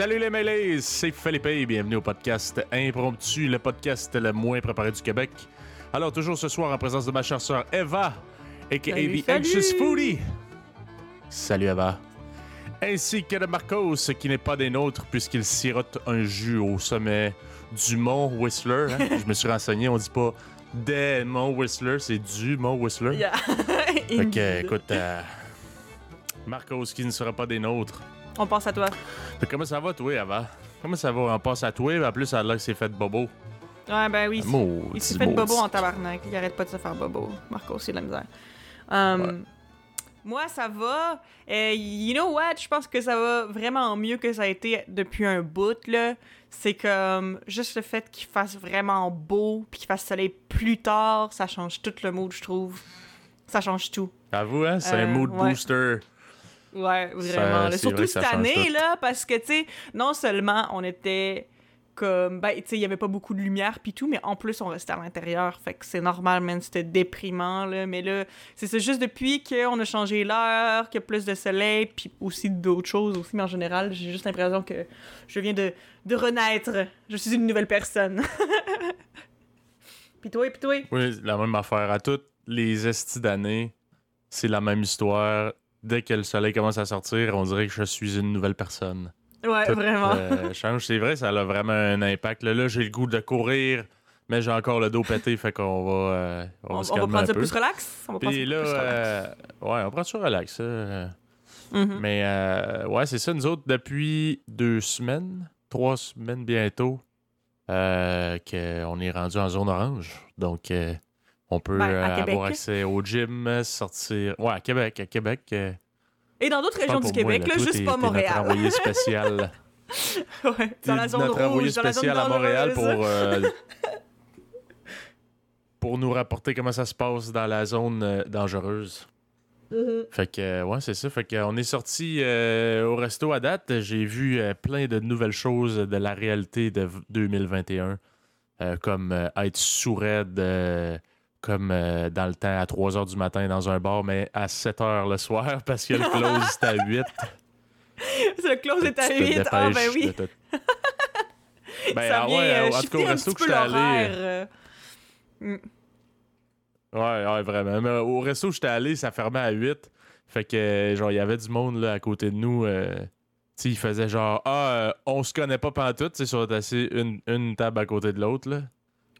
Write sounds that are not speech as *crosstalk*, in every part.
Salut les mêlés, c'est Philippe et bienvenue au podcast Impromptu, le podcast le moins préparé du Québec. Alors toujours ce soir en présence de ma chère sœur Eva, aka Salut, The salut. Anxious Foodie. Salut Eva. Ainsi que de Marcos, qui n'est pas des nôtres puisqu'il sirote un jus au sommet du mont Whistler. hein? *laughs* Je me suis renseigné, on dit pas des monts Whistler, c'est du mont Whistler. Yeah. *laughs* Indeed. écoute, euh, Marcos qui ne sera pas des nôtres. On pense à toi. Mais comment ça va, toi, Eva? Comment ça va? On passe à toi, mais en plus, ça a l'air que c'est fait bobo. Ouais, ben oui. Maudit, Il s'est fait bobo en tabarnak. Il arrête pas de se faire bobo. Marco, c'est de la misère. Um, Ouais. Moi, ça va. Euh, you know what? Je pense que ça va vraiment mieux que ça a été depuis un bout, là. C'est comme juste le fait qu'il fasse vraiment beau puis qu'il fasse soleil plus tard, ça change tout le mood, je trouve. Ça change tout. Avoue, hein? C'est un Euh, mood ouais. booster. Ouais, vraiment. Ça- Surtout vrai cette année, tout. là, parce que, tu sais, non seulement on était comme. Ben, tu sais, il y avait pas beaucoup de lumière pis tout, mais en plus, on restait à l'intérieur. Fait que c'est normal, man, c'était déprimant, là. Mais là, c'est ça, juste depuis qu'on a changé l'heure, qu'il y a plus de soleil, puis aussi d'autres choses aussi, mais en général, j'ai juste l'impression que je viens de, de renaître. Je suis une nouvelle personne. *laughs* pis toi, pis toi? Oui, la même affaire. À toutes les estis d'année, c'est la même histoire. Dès que le soleil commence à sortir, on dirait que je suis une nouvelle personne. Ouais, Tout, vraiment. euh, change. C'est vrai, ça a vraiment un impact. Là, là, j'ai le goût de courir, mais j'ai encore le dos pété, fait qu'on va, euh, on on, va se on va prendre un ça peu. plus relax? On va Puis plus là, relax. euh, ouais, on prend ça relax. euh. Mhm. Mais euh, ouais, c'est ça, nous autres, depuis deux semaines, trois semaines bientôt, qu'on est rendu en zone orange. Donc, euh, on peut Ben, euh, Québec. avoir accès au gym, sortir. Ouais, à Québec. À Québec. euh, Et dans d'autres régions du moi, Québec, là, juste pas t'es notre Montréal. envoyé spécial. *laughs* ouais, dans la zone notre rouge, dans la zone spécial à Montréal pour, euh, *laughs* pour nous rapporter comment ça se passe dans la zone euh, dangereuse. Mhm. Fait que, ouais, c'est ça. Fait qu'on est sorti euh, au resto à date. J'ai vu plein de nouvelles choses de la réalité de v- 2021. euh, comme être sourd comme euh, dans le temps à 3 h du matin dans un bar, mais à 7 h le soir *laughs* parce que le close est à 8. C'est *laughs* le close est à Tu te 8. Ah, ben dépêches oui. te- *laughs* Ben, ça ah vient ouais, euh, en tout cas, au resto que j'étais allé. euh. Mm. Ouais, ouais, vraiment. Mais au resto où j'étais allé, ça fermait à 8. Fait que, genre, il y avait du monde là, à côté de nous. euh, tu sais, ils faisaient genre, ah, on se connaît pas pantoute, tu sais, sur une, une table à côté de l'autre, là.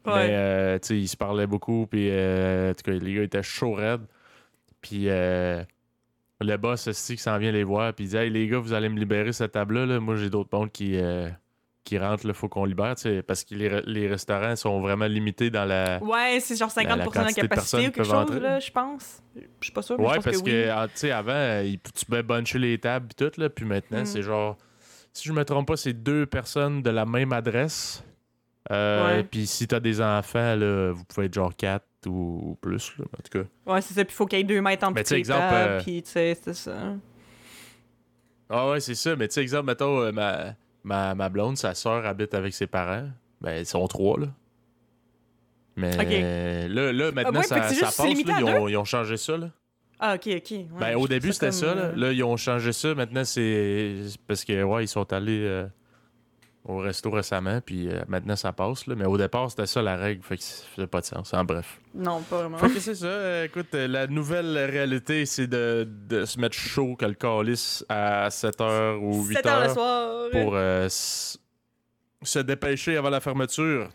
Mais, euh, tu sais, ils se parlaient beaucoup, puis, euh, en tout cas, les gars étaient chauds raides. Puis, euh, le boss, aussi qui s'en vient les voir, puis il dit, hey, les gars, vous allez me libérer cette table-là, là. Moi, j'ai d'autres mondes qui, euh, qui rentrent, là, faut qu'on libère, tu sais, parce que les, les restaurants sont vraiment limités dans la. Ouais, c'est genre 50% de de capacité ou quelque chose, là, je pense. Je suis pas sûre, mais Ouais, je pense parce que, que, oui. tu sais, avant, il- tu pouvais buncher les tables et tout, là, puis maintenant, Mm. c'est genre, si je me trompe pas, c'est deux personnes de la même adresse. Euh. Puis si t'as des enfants, là, vous pouvez être genre quatre ou, ou plus, là, en tout cas. Ouais, c'est ça, puis il faut qu'il y ait deux mètres sais, les exemple, euh, puis tu sais, c'est ça. Ah ouais, c'est ça, mais tu sais, exemple, mettons, euh, ma, ma, ma blonde, sa soeur habite avec ses parents. Ben, ils sont trois, là. Mais là, là, maintenant, ouais, fait ça, ça passe, là, ils, ont, ils ont changé ça, là. Ah, ok, ok. ouais, Ben, au début, c'était comme, ça. Là. euh, Là, ils ont changé ça. Maintenant, c'est c'est parce que, ouais, ils sont allés euh, au resto récemment, puis euh, maintenant, ça passe. Là. Mais au départ, c'était ça la règle. Fait que ça faisait pas de sens. En bref. Non, pas vraiment. Fait que c'est ça. euh, écoute, euh, la nouvelle réalité, c'est de, de se mettre chaud que le calice à 7h ou 7 heures le 8h soir. pour euh, se dépêcher avant la fermeture.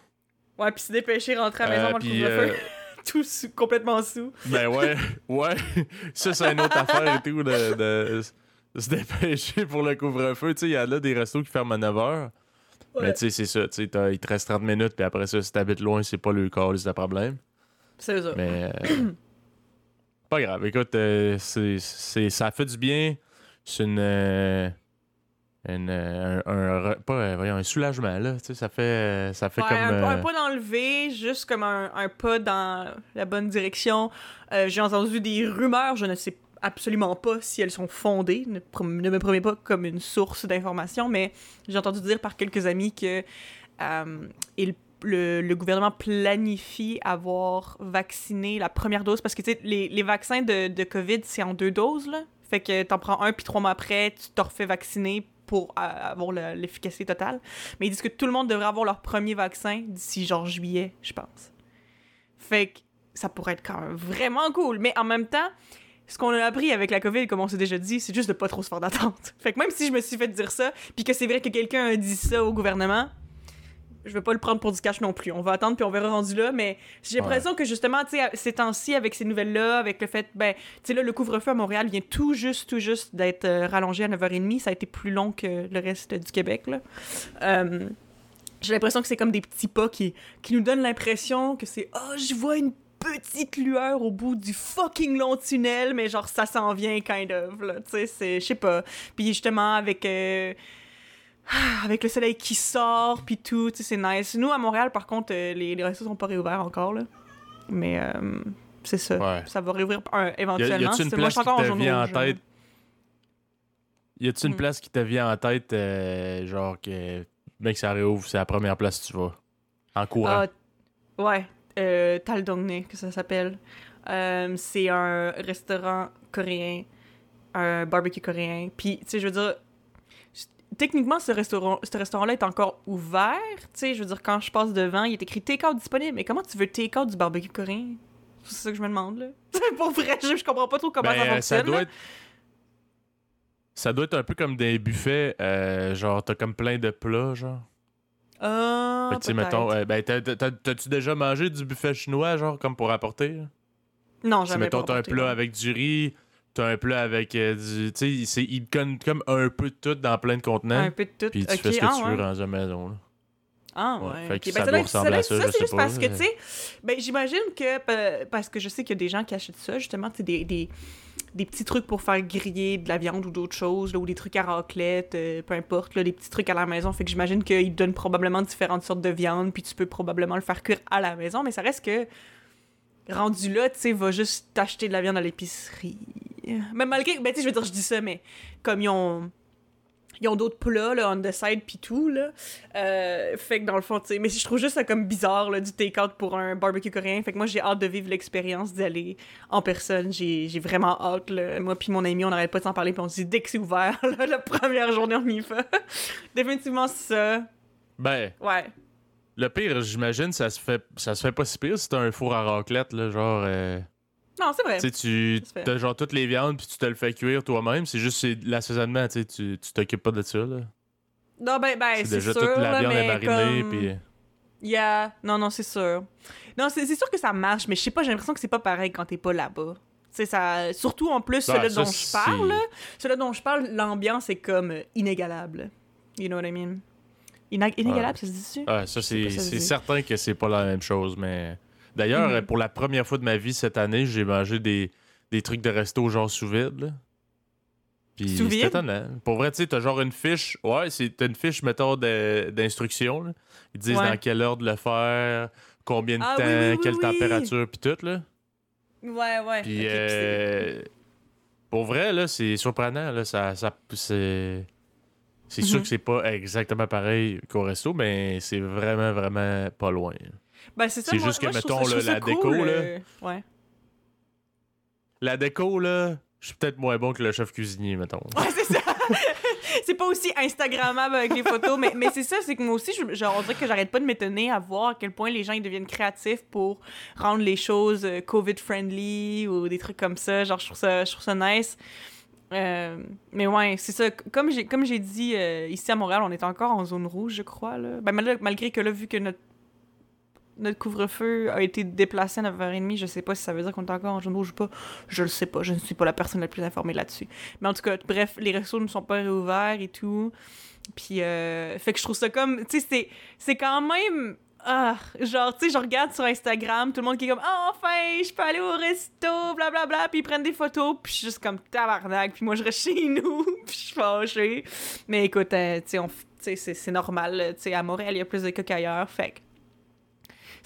Ouais, puis se dépêcher, rentrer à la maison Euh, avant le puis, couvre-feu. euh, *laughs* Tout sous- complètement sous. Ben ouais, *laughs* ouais. Ça, c'est une autre affaire et tout, de, de se dépêcher pour le couvre-feu. Tu sais, il y a des restos qui ferment à 9h. Mais tu sais, c'est ça. Tu sais, t'as- il te reste 30 minutes, puis après ça, si t'habites loin, c'est pas le cas, c'est le problème. C'est ça. Mais. euh, *clears throat* pas grave. Écoute, euh, c'est, c'est- ça fait du bien. C'est une. euh, une, euh, un, un pas, voyons, un soulagement, là. Tu sais, ça fait, ça fait Ouais, comme. un, pas- pas d'enlever, juste comme un, un pas dans la bonne direction. J'ai entendu des rumeurs, je ne sais absolument pas si elles sont fondées, ne, me promets pas comme une source d'information, mais j'ai entendu dire par quelques amis que euh, le, gouvernement planifie avoir vacciné la première dose, parce que tu sais, les, vaccins de, COVID, c'est en deux doses. Fait que t'en prends un, puis trois mois après, tu te refais vacciner pour euh, avoir le- l'efficacité totale. Mais ils disent que tout le monde devrait avoir leur premier vaccin d'ici genre juillet, je pense. Fait que ça pourrait être quand même vraiment cool. Mais en même temps, ce qu'on a appris avec la COVID, comme on s'est déjà dit, c'est juste de pas trop se faire d'attente. *laughs* Fait que même si je me suis fait dire ça, puis que c'est vrai que quelqu'un a dit ça au gouvernement, je vais pas le prendre pour du cash non plus. On va attendre puis on verra rendu là, mais j'ai l'impression que justement, tu sais, ces temps-ci, avec ces nouvelles-là, avec le fait, ben, tu sais, là, le couvre-feu à Montréal vient tout juste, tout juste d'être euh, rallongé à 9h30. Ça a été plus long que le reste du Québec, là. Euh, j'ai l'impression que c'est comme des petits pas qui, qui nous donnent l'impression que c'est « Oh, je vois une petite lueur au bout du fucking long tunnel, mais genre, ça s'en vient, kind of, là. Tu sais, c'est... Je sais pas. Puis justement, avec... euh, *sighs* avec le soleil qui sort, puis tout, tu sais, c'est nice. Nous, à Montréal, par contre, euh, les, les restos sont pas réouverts encore, là. Mais euh, c'est ça. Ouais. Ça va réouvrir euh, Y a- éventuellement. y a-tu une C'est- moi, je place suis encore qui en vient en tête? Y a-tu une Hmm. place qui te vient en tête, euh, genre que, mec, ça réouvre, c'est la première place que tu vas? En courant? Ah, ouais, euh, Taldongne, que ça s'appelle. Euh, c'est un restaurant coréen, un barbecue coréen. Puis, tu sais, je veux dire, techniquement, ce restaurant, ce restaurant-là est encore ouvert. Tu sais, je veux dire, quand je passe devant, il est écrit take-out disponible. Mais comment tu veux take-out du barbecue coréen? C'est ça que je me demande, là. *laughs* Pour vrai, je, je comprends pas trop comment Ben, ça euh, fonctionne. ça doit être. Ça doit être un peu comme des buffets, euh, genre t'as comme plein de plats, genre. Ah, peut-être. mettons, euh, ben, t'as- t'as- t'as-tu déjà mangé du buffet chinois, genre, comme pour apporter? là? Non, jamais mettons, t'as un plat non. avec du riz, t'as un plat avec euh, du. Tu sais, c'est- ils donnent comme un peu de tout dans plein de contenants. Un peu de tout. Puis tu Ok, fais ce que ah, tu ouais. veux dans une maison. Là. Ah Ouais, ouais. fait que ok. ça Ben, doit ressembler à ça, c'est juste parce que, tu sais, ben, j'imagine que, pa- parce que je sais qu'il y a des gens qui achètent ça, justement, tu sais, des, des, des petits trucs pour faire griller de la viande ou d'autres choses, ou des trucs à raclette, euh, peu importe, là, des petits trucs à la maison. Fait que j'imagine qu'ils donnent probablement différentes sortes de viande, puis tu peux probablement le faire cuire à la maison, mais ça reste que, rendu là, tu sais, va juste t'acheter de la viande à l'épicerie. Mais malgré, ben, tu sais, je veux dire, je dis ça, mais comme ils ont ils ont d'autres plats, là, on the side, pis tout, là. Euh, fait que dans le fond, tu sais, mais je trouve juste ça comme bizarre, là, du take-out pour un barbecue coréen. Fait que moi, j'ai hâte de vivre l'expérience d'aller en personne. J'ai j'ai vraiment hâte, là. Moi puis mon ami, on n'arrête pas de s'en parler, puis on se dit, dès que c'est ouvert, *laughs* là, la première journée, on y va. *laughs* Définitivement ça. Ben, Ouais. le pire, j'imagine, ça se fait ça se fait pas si pire si t'as un four à raclette, là, genre. euh, Non, c'est vrai. Tu sais, tu t'as genre toutes les viandes puis tu te le fais cuire toi-même. C'est juste l'assaisonnement, tu tu t'occupes pas de ça. là. Non, ben, ben C'est sûr, toute la là, viande est marinée. comme- Puis... Yeah, non, non, c'est sûr. Non, c'est sûr que ça marche, mais je sais pas, j'ai l'impression que c'est pas pareil quand t'es pas là-bas. Ça... Surtout, en plus, Ben, celui dont je parle, celui dont je parle, l'ambiance est comme euh, inégalable. You know what I mean? Ina- inégalable, ça se dit-tu? Ah, ça, c'est certain que c'est pas la même chose, mais. D'ailleurs, Mhm. pour la première fois de ma vie cette année, j'ai mangé des, des trucs de resto genre sous vide. Là. Puis c'est étonnant. Pour vrai, tu sais, t'as genre une fiche. Ouais, c'est t'as une fiche, mettons, d'instruction. Ils disent Ouais. dans quelle heure de le faire, combien de Ah, temps, oui, oui, oui, quelle oui. température, puis tout, là. Ouais, ouais. Puis, euh, pour vrai, là, c'est surprenant. Là, ça, ça, c'est c'est sûr Mhm. que c'est pas exactement pareil qu'au resto, mais c'est vraiment, vraiment pas loin. Ben, c'est ça, c'est moi- juste que, moi, mettons, ça- là, la déco, là. euh, Ouais. La déco, là, je suis peut-être moins bon que le chef cuisinier, mettons. Ouais, c'est ça. *laughs* c'est pas aussi Instagrammable avec les photos, mais, mais c'est ça, c'est que moi aussi, je, genre, on dirait que j'arrête pas de m'étonner à voir à quel point les gens ils deviennent créatifs pour rendre les choses euh, COVID-friendly ou des trucs comme ça. Genre, je trouve ça, je trouve ça nice. Euh, mais ouais, c'est ça. Comme j'ai, comme j'ai dit, euh, ici à Montréal, on est encore en zone rouge, je crois. Là. Ben, mal- malgré que là, vu que notre, notre couvre-feu a été déplacé à 9h30, je sais pas si ça veut dire qu'on est encore en zone rouge ou pas. Je le sais pas. Je ne suis pas la personne la plus informée là-dessus. Mais en tout cas, bref, les restos ne sont pas réouverts et tout. Puis, euh, fait que je trouve ça comme. Tu sais, c'est- quand même. Ah, genre, tu sais, je regarde sur Instagram, tout le monde qui est comme, ah, enfin, je peux aller au resto, blablabla, puis ils prennent des photos, puis je suis juste comme tabarnak, puis moi je reste chez nous, *laughs* puis je suis fâchée. Mais écoute, euh, tu sais, c'est normal, tu sais, à Montréal, il y a plus de cas qu'ailleurs, fait que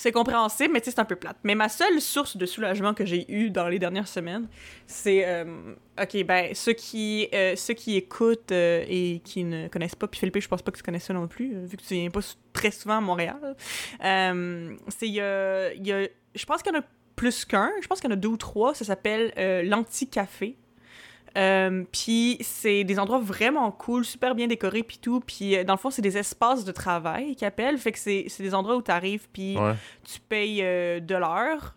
c'est compréhensible, mais c'est un peu plate. Mais ma seule source de soulagement que j'ai eue dans les dernières semaines, c'est... euh, OK, ben, ceux qui, euh, ceux qui écoutent euh, et qui ne connaissent pas, puis Philippe, je pense pas que tu connais ça non plus, vu que tu viens pas très souvent à Montréal, c'est... Il y a, y a- je pense qu'il y en a plus qu'un, je pense qu'il y en a deux ou trois, ça s'appelle l'Anti-Café. Euh, puis c'est des endroits vraiment cool, super bien décorés, puis tout. Puis euh, dans le fond, c'est des espaces de travail qu'ils appellent. Fait que c'est c'est des endroits où tu arrives, puis Ouais. tu payes euh, de l'heure.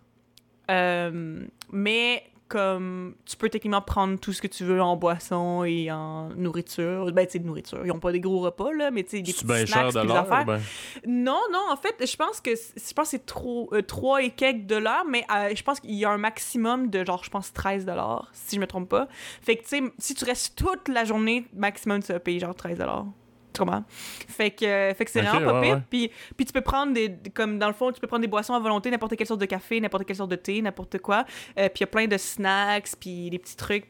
Mais comme tu peux techniquement prendre tout ce que tu veux en boisson et en nourriture. Ben, tu sais, de nourriture. Ils ont pas des gros repas, là, mais tu sais, des petits snacks, cher de des affaires. Ben, Non, non, en fait, je pense que je pense c'est trop euh, 3 et quelques dollars, mais euh, je pense qu'il y a un maximum de genre je pense 13 dollars si je me trompe pas. Fait que tu sais si tu restes toute la journée maximum tu vas payer genre 13 dollars. Tu comprends? Fait que, euh, fait que c'est Ok, vraiment pas ouais, pire. ouais. Puis, puis tu peux prendre des. Comme dans le fond, tu peux prendre des boissons à volonté, n'importe quelle sorte de café, n'importe quelle sorte de thé, n'importe quoi. Euh, puis il y a plein de snacks, puis des petits trucs.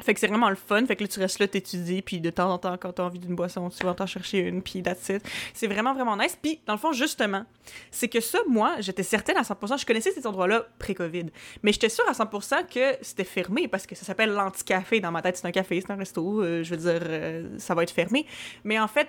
Fait que c'est vraiment le fun. Fait que là, tu restes là, t'étudies, puis de temps en temps, quand t'as envie d'une boisson, tu vas t'en chercher une, puis that's it. C'est vraiment, vraiment nice. Puis, dans le fond, justement, c'est que ça, moi, j'étais certaine à 100%, je connaissais cet endroit-là pré-Covid, mais j'étais sûre à 100% que c'était fermé, parce que ça s'appelle l'anti-café. Dans ma tête, c'est un café, c'est un resto, euh, je veux dire, euh, ça va être fermé. Mais en fait,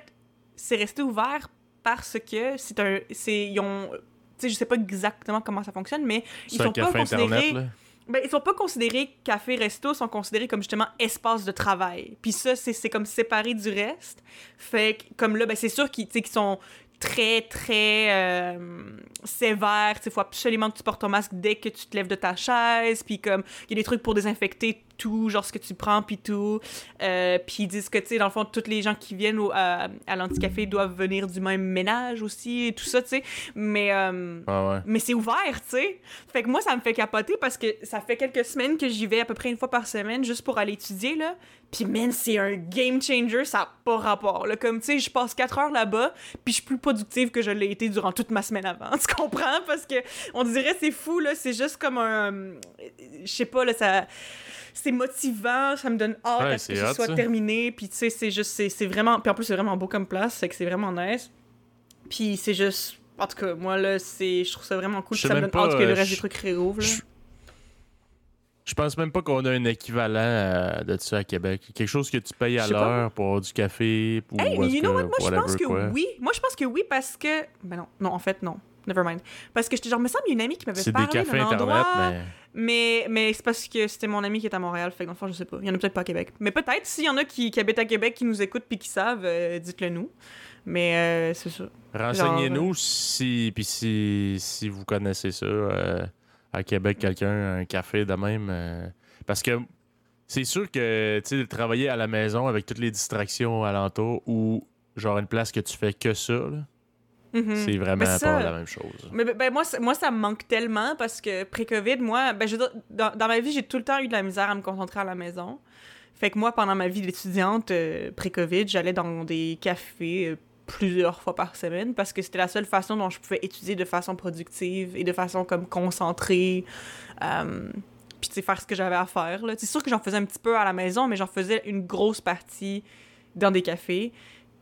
c'est resté ouvert parce que c'est un... c'est Ils ont... Tu sais, je sais pas exactement comment ça fonctionne, mais ils sont pas considérés... internet, là. Ben, ils sont pas considérés café-resto, sont considérés comme justement espace de travail. Puis ça, c'est comme séparé du reste. Fait que, comme là, ben, c'est sûr qu'ils qu'ils sont très, très euh, sévères. Il faut absolument que tu portes ton masque dès que tu te lèves de ta chaise. Puis comme, il y a des trucs pour désinfecter tout, genre ce que tu prends, puis tout. Euh, puis ils disent que, tu sais, dans le fond, tous les gens qui viennent au- à, à l'anticafé doivent venir du même ménage aussi, et tout ça, tu sais. Mais... euh, Ah ouais. mais c'est ouvert, tu sais. Fait que moi, ça me fait capoter parce que ça fait quelques semaines que j'y vais à peu près une fois par semaine juste pour aller étudier, là. Puis, man, c'est un game changer, ça n'a pas rapport, là. Comme, tu sais, je passe 4 heures là-bas, puis je suis plus productive que je l'ai été durant toute ma semaine avant. *laughs* Tu comprends? Parce que on dirait c'est fou, là. C'est juste comme un... Je sais pas, là, ça... C'est motivant, ça me donne hâte Ouais, à ce que ce soit ça. terminé. Puis, tu sais, c'est juste... c'est- vraiment... Puis en plus, c'est vraiment beau comme place, c'est que c'est vraiment nice. Puis c'est juste. En tout cas, moi, là. Je trouve ça vraiment cool. Puis Ça me donne hâte que le reste des trucs réouvrent. Je- Je pense même pas qu'on a un équivalent euh, de ça à Québec. Quelque chose que tu payes à l'heure pour avoir du café ou Hey, mais you know what? Moi, je pense que quoi. oui. Moi, je pense que oui parce que. Ben non, non, en fait, non. Never mind. Parce que j'étais genre, me semble, il y a une amie qui m'avait C'est des parlé cafés d'un internet, endroit. mais. Mais, mais c'est parce que c'était mon ami qui est à Montréal. Fait que dans le fond, je sais pas. Il y en a peut-être pas à Québec. Mais peut-être, s'il y en a qui, qui habitent à Québec, qui nous écoutent puis qui savent, euh, dites-le nous. Mais euh, c'est ça. Renseignez-nous si, puis si, si vous connaissez ça euh, à Québec, quelqu'un, un café de même. euh, parce que c'est sûr que tu sais, travailler à la maison avec toutes les distractions alentour ou genre une place que tu fais que ça, là, Mhm. c'est vraiment ça- pas la même chose. Mais ben, ben, moi, ça- moi, ça me manque tellement parce que pré-Covid, moi, ben, je dans, dans ma vie, j'ai tout le temps eu de la misère à me concentrer à la maison. Fait que moi, pendant ma vie d'étudiante euh, pré-Covid, j'allais dans des cafés euh, plusieurs fois par semaine parce que c'était la seule façon dont je pouvais étudier de façon productive et de façon comme concentrée. Euh, puis tu sais, faire ce que j'avais à faire. là. C'est sûr que j'en faisais un petit peu à la maison, mais j'en faisais une grosse partie dans des cafés.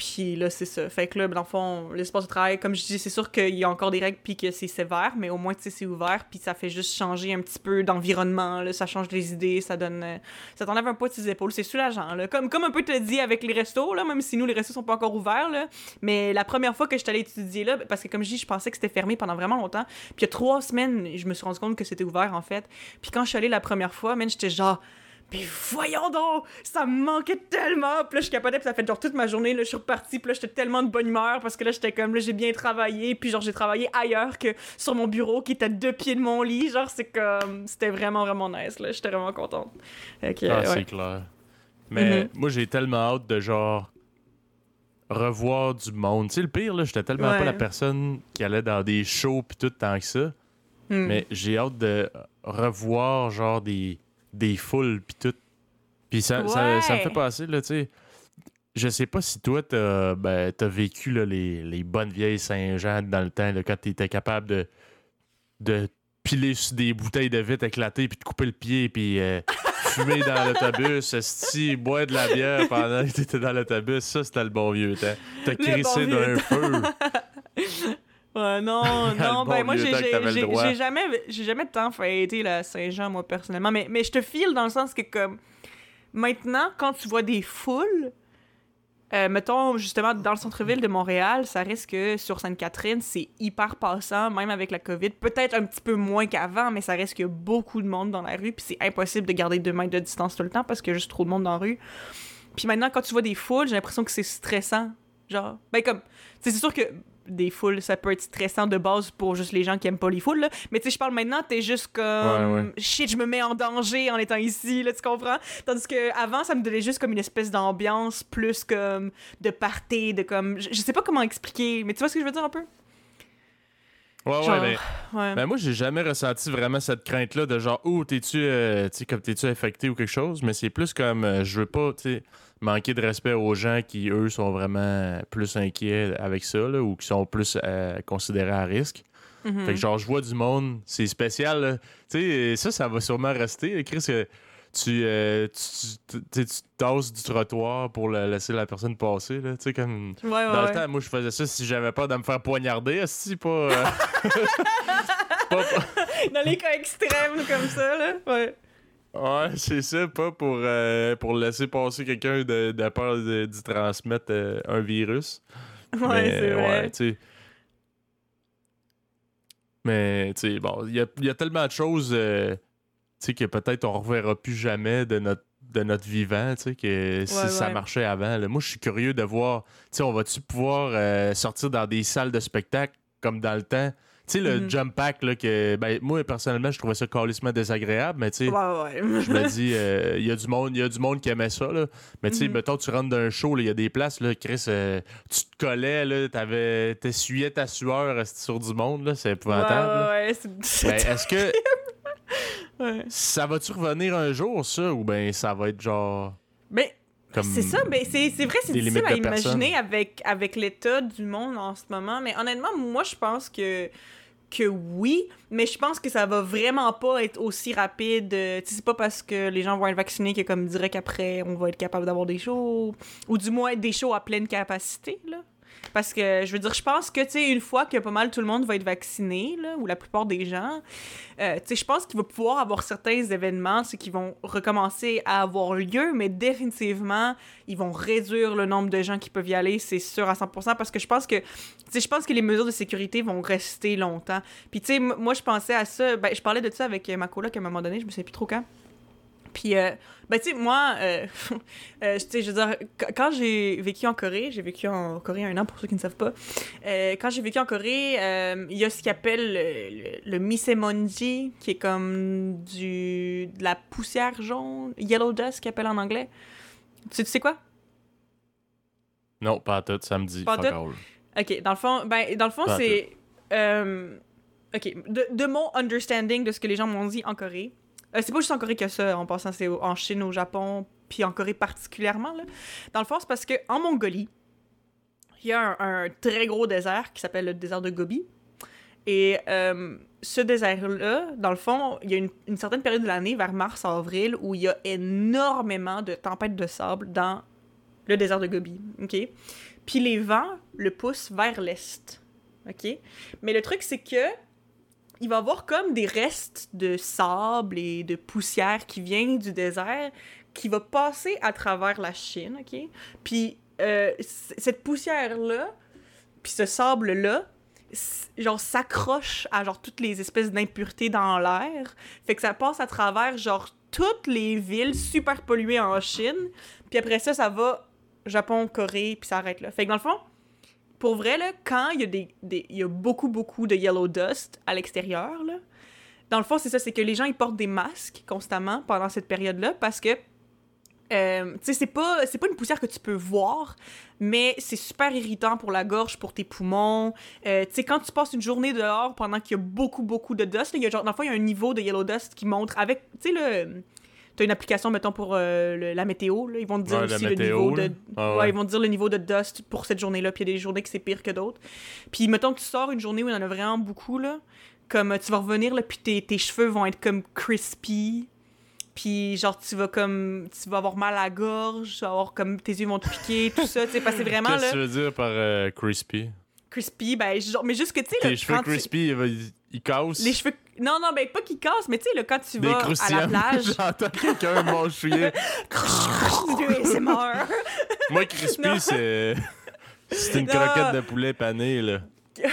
Puis là, c'est ça. Fait que là, dans le fond, l'espace de travail, comme je dis, c'est sûr qu'il y a encore des règles puis que c'est sévère, mais au moins, tu sais, c'est ouvert puis ça fait juste changer un petit peu d'environnement. Ça change les idées, ça donne... euh, Ça t'enlève un poids de tes épaules. C'est soulageant, là. Comme, comme un peu te dit avec les restos, là, même si nous, les restos sont pas encore ouverts, là. Mais la première fois que je suis étudier là, parce que comme je dis, je pensais que c'était fermé pendant vraiment longtemps. Puis il y a trois semaines, je me suis rendu compte que c'était ouvert, en fait. Puis quand je suis allée la première fois, man, j'étais genre... Mais voyons donc, ça me manquait tellement. Puis là, je capotais, puis ça fait genre toute ma journée, là, je suis repartie, puis là, j'étais tellement de bonne humeur parce que là, j'étais comme, là, j'ai bien travaillé, puis genre, j'ai travaillé ailleurs que sur mon bureau qui était à deux pieds de mon lit. Genre, c'est comme, c'était vraiment, vraiment nice, là. J'étais vraiment contente. Ah, ouais. c'est clair. Mais Mhm. moi, j'ai tellement hâte de genre revoir du monde. Tu sais, le pire, là, j'étais tellement Ouais. pas la personne qui allait dans des shows pis tout tant que ça. Hmm. Mais j'ai hâte de revoir genre des, des foules pis tout. Puis ça, ça, ça me fait passer, là, tu sais. Je sais pas si toi, t'as ben, t'as vécu là, les, les bonnes vieilles Saint-Jean dans le temps, là, quand t'étais capable de, de piler sur des bouteilles de vitre éclatées puis de couper le pied puis euh, *laughs* fumer dans l'autobus, esti, boire de la bière pendant que t'étais dans l'autobus. Ça, c'était le bon vieux temps. T'as crissé bon vieux d'un feu. *laughs* Ouais, non, *laughs* Le non, ben moi, j'ai jamais, jamais tant fêté la Saint-Jean, moi, personnellement. Mais, mais je te file dans le sens que, comme, maintenant, quand tu vois des foules, Euh, mettons, justement, dans le centre-ville de Montréal, ça reste que sur Sainte-Catherine, c'est hyper passant, même avec la COVID. Peut-être un petit peu moins qu'avant, mais ça reste qu'il y a beaucoup de monde dans la rue, puis c'est impossible de garder deux mètres de distance tout le temps parce qu'il y a juste trop de monde dans la rue. Puis maintenant, quand tu vois des foules, j'ai l'impression que c'est stressant. Genre, ben comme, c'est sûr que des foules, ça peut être stressant de base pour juste les gens qui aiment pas les foules, là. Mais tu sais, je parle maintenant, t'es juste comme Ouais, ouais. shit, je me mets en danger en étant ici, là, tu comprends? Tandis que avant, ça me donnait juste comme une espèce d'ambiance plus comme de party, de comme. Je, je sais pas comment expliquer, mais tu vois ce que je veux dire un peu? Ouais, ouais, Genre, ouais. ben moi, j'ai jamais ressenti vraiment cette crainte-là de genre, oh, t'es-tu, euh, comme t'es-tu infecté ou quelque chose, mais c'est plus comme, euh, je veux pas, tu sais, manquer de respect aux gens qui, eux, sont vraiment plus inquiets avec ça, là, ou qui sont plus euh, considérés à risque. Mhm. Fait que genre, je vois du monde, c'est spécial. Tu sais, ça, ça va sûrement rester. Chris, tu, euh, tu, tu, tasses du trottoir pour la- laisser la personne passer, là. Tu sais, comme... Ouais, ouais, Dans le temps, moi, je faisais ça si j'avais peur de me faire poignarder, si pas... euh, *laughs* pas- Dans les cas extrêmes comme ça, là. Ouais. Ouais, c'est ça, pas pour, euh, pour laisser passer quelqu'un de, de peur de- d'y transmettre euh, un virus. Ouais, Mais, c'est vrai. ouais. Mais, tu sais, bon, il y a, il y a tellement de choses, sais, que peut-être on reverra plus jamais de notre, de notre vivant, tu sais, que si Ouais, ça marchait avant. là. Moi, je suis curieux de voir, tu sais, on va-tu pouvoir euh, sortir dans des salles de spectacle comme dans le temps? Tu sais, le Mhm. jump pack, là, que, ben, moi, personnellement, je trouvais ça calissement désagréable, mais tu sais, Ouais, je me *laughs* dis, euh, il y, a du monde- il y a du monde qui aimait ça. Là. Mais tu sais, Mhm. mettons, tu rentres dans un show, il y a des places, là, Chris, euh, tu te collais, là, t'avais- t'essuyais ta sueur sur du monde, là, c'est épouvantable. Ouais, ouais, Ben, *laughs* Est-ce que ouais. ça va-tu revenir un jour, ça, ou ben ça va être genre. Mais c'est ça, mais c'est vrai, c'est difficile à imaginer avec, avec l'état du monde en ce moment. Mais honnêtement, moi, je pense que, que oui, mais je pense que ça va vraiment pas être aussi rapide. euh, c'est pas parce que les gens vont être vaccinés que, comme direct après, on va être capable d'avoir des shows, ou du moins des shows à pleine capacité, là. Parce que, je veux dire, je pense que, tu sais, une fois que pas mal tout le monde va être vacciné, là, ou la plupart des gens, euh, tu sais, je pense qu'il va pouvoir avoir certains événements, c'est qui vont recommencer à avoir lieu, mais définitivement, ils vont réduire le nombre de gens qui peuvent y aller, c'est sûr à 100%, parce que je pense que, tu sais, je pense que les mesures de sécurité vont rester longtemps. Puis, tu sais, moi, je pensais à ça, ben, je parlais de ça avec ma coloc à un moment donné, je me sais plus trop quand. Puis, euh, ben, tu sais, moi, euh, *laughs* euh, tu sais, je veux dire, qu- quand j'ai vécu en Corée, j'ai vécu en Corée un an pour ceux qui ne savent pas. Quand j'ai vécu en Corée, il y a ce qu'ils appellent le, le, le misemonji, qui est comme du, de la poussière jaune, yellow dust, qu'ils appellent en anglais. Tu sais, tu sais quoi? Non, pas à tout, ça me dit. Pas tout? Ok, dans le fond, ben, dans le fond, c'est. ok, de, de mon understanding de ce que les gens m'ont dit en Corée, euh, c'est pas juste en Corée que ça, en passant, c'est en Chine, au Japon, puis en Corée particulièrement. Là. Dans le fond, c'est parce que en Mongolie, il y a un, un très gros désert qui s'appelle le désert de Gobi. Et euh, ce désert-là, dans le fond, il y a une, une certaine période de l'année, vers mars-avril, où il y a énormément de tempêtes de sable dans le désert de Gobi. OK? Puis les vents le poussent vers l'est. OK? Mais le truc, c'est que il va avoir comme des restes de sable et de poussière qui viennent du désert qui va passer à travers la Chine, OK? Puis euh, cette poussière-là, puis ce sable-là, genre s'accroche à genre toutes les espèces d'impuretés dans l'air. Fait que ça passe à travers genre toutes les villes super polluées en Chine. Puis après ça, ça va Japon, Corée, puis ça arrête là. Fait que dans le fond, pour vrai, là, quand il y, a des, y a beaucoup, beaucoup de yellow dust à l'extérieur, là, dans le fond, c'est ça, c'est que les gens, ils portent des masques constamment pendant cette période-là parce que, euh, tu sais, c'est pas, c'est pas une poussière que tu peux voir, mais c'est super irritant pour la gorge, pour tes poumons. Euh, tu sais, quand tu passes une journée dehors pendant qu'il y a beaucoup, beaucoup de dust, il y a genre, dans le fond, il y a un niveau de yellow dust qui montre avec, tu sais, le... T'as une application, mettons, pour euh, le- la météo, là, ils vont te dire Ouais, aussi le niveau là. de... Ah ouais, ouais. ils vont te dire le niveau de dust pour cette journée-là, puis il y a des journées que c'est pire que d'autres. Puis mettons que tu sors une journée où il y en a vraiment beaucoup, là, comme euh, tu vas revenir, là, puis tes, tes cheveux vont être comme crispy, puis genre tu vas comme... Tu vas avoir mal à la gorge, avoir comme... Tes yeux vont te piquer, tout ça, tu sais, parce que *laughs* vraiment, Qu'est-ce que tu veux dire par euh, crispy? Crispy, ben, genre, mais juste que, tu sais, là, Tes cheveux tu- crispy, ils, cassent. Les cheveux... Non, non, ben, pas qu'ils cassent, mais tu sais, quand tu Des vas à la plage... *laughs* J'entends quelqu'un m'enchouiller. du ASMR. Moi, crispy, c'est. C'est une Non. croquette de poulet panée, là. *laughs*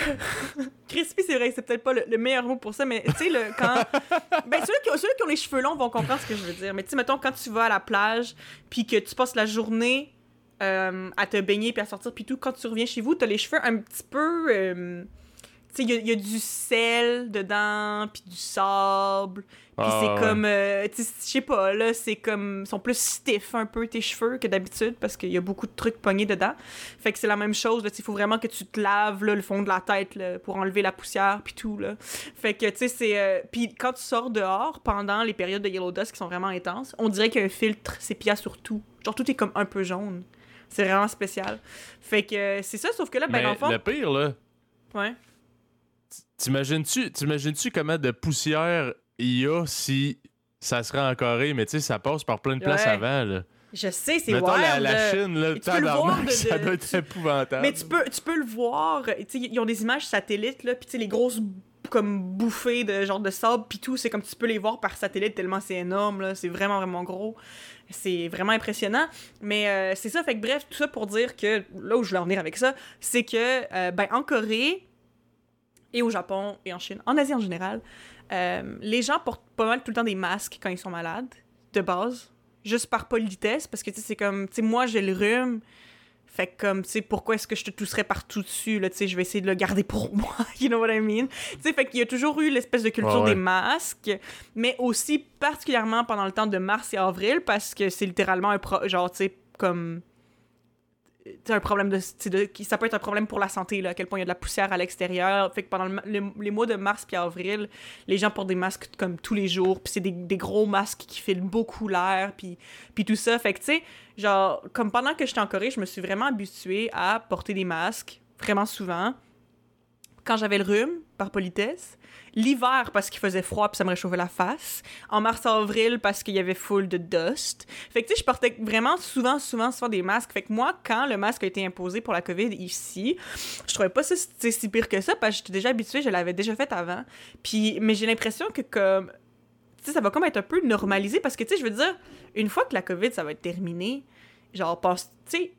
Crispy, c'est vrai, c'est peut-être pas le, le meilleur mot pour ça, mais tu sais, le, quand. *laughs* Ben, ceux qui, ont, ceux qui ont les cheveux longs vont comprendre ce que je veux dire. Mais tu sais, mettons, quand tu vas à la plage, puis que tu passes la journée euh, à te baigner, puis à sortir, puis tout, quand tu reviens chez vous, t'as les cheveux un petit peu. euh, tu sais, il y a- il y, a du sel dedans, puis du sable. Puis Ah, c'est ouais. comme. euh, tu sais, je sais pas, là, c'est comme. Ils sont plus stiff un peu tes cheveux que d'habitude parce qu'il y a beaucoup de trucs pognés dedans. Fait que c'est la même chose, là. Il faut vraiment que tu te laves, là, le fond de la tête, là, pour enlever la poussière, puis tout, là. Fait que, tu sais, c'est. euh, Puis quand tu sors dehors, pendant les périodes de Yellow Dust qui sont vraiment intenses, on dirait qu'il y a un filtre sépia sur tout. Genre, tout est comme un peu jaune. C'est vraiment spécial. Fait que c'est ça, sauf que là, ben, dans le pire, là, Ouais. t'imagines-tu t'imagines-tu comment de poussière il y a si ça serait en Corée, mais tu sais, ça passe par plein de places Ouais. avant, là. Je sais, c'est wild. la, la. Chine, là, Et tu peux le voir tabarnak, de- ça doit être épouvantable. Mais tu peux, tu peux le voir, tu sais, ils ont des images satellites, là, puis tu sais, les grosses comme bouffées de genre de sable, puis tout, c'est comme tu peux les voir par satellite tellement c'est énorme, là, c'est vraiment, vraiment gros. C'est vraiment impressionnant. Mais euh, c'est ça, fait que bref, tout ça pour dire que, là où je voulais en venir avec ça, c'est que, euh, ben, en Corée et au Japon et en Chine, en Asie en général, euh, les gens portent pas mal tout le temps des masques quand ils sont malades, de base, juste par politesse, parce que, c'est comme, tu sais, moi, j'ai le rhume, fait que comme, tu sais, pourquoi est-ce que je te tousserais partout dessus, là, tu sais, je vais essayer de le garder pour *laughs* moi, you know what I mean? Tu sais, fait qu'il y a toujours eu l'espèce de culture ouais. des masques, mais aussi particulièrement pendant le temps de mars et avril, parce que c'est littéralement un pro... genre, tu sais, comme... un problème de, de- ça peut être un problème pour la santé là, à quel point il y a de la poussière à l'extérieur. Fait que pendant les mois de mars puis avril les gens portent des masques comme tous les jours puis c'est des, gros masques qui filment beaucoup l'air puis puis tout ça. Fait que tu sais genre comme pendant que j'étais en Corée je me suis vraiment habituée à porter des masques vraiment souvent. Quand j'avais le rhume par politesse l'hiver parce qu'il faisait froid puis ça me réchauffait la face. En mars avril parce qu'il y avait full de dust. Fait que tu sais je portais vraiment souvent souvent souvent des masques. Fait que moi quand le masque a été imposé pour la covid ici je trouvais pas ça si pire que ça parce que j'étais déjà habituée je l'avais déjà fait avant. Puis mais j'ai l'impression que comme tu sais ça va comme être un peu normalisé parce que tu sais je veux dire une fois que la covid ça va être terminé genre pense tu sais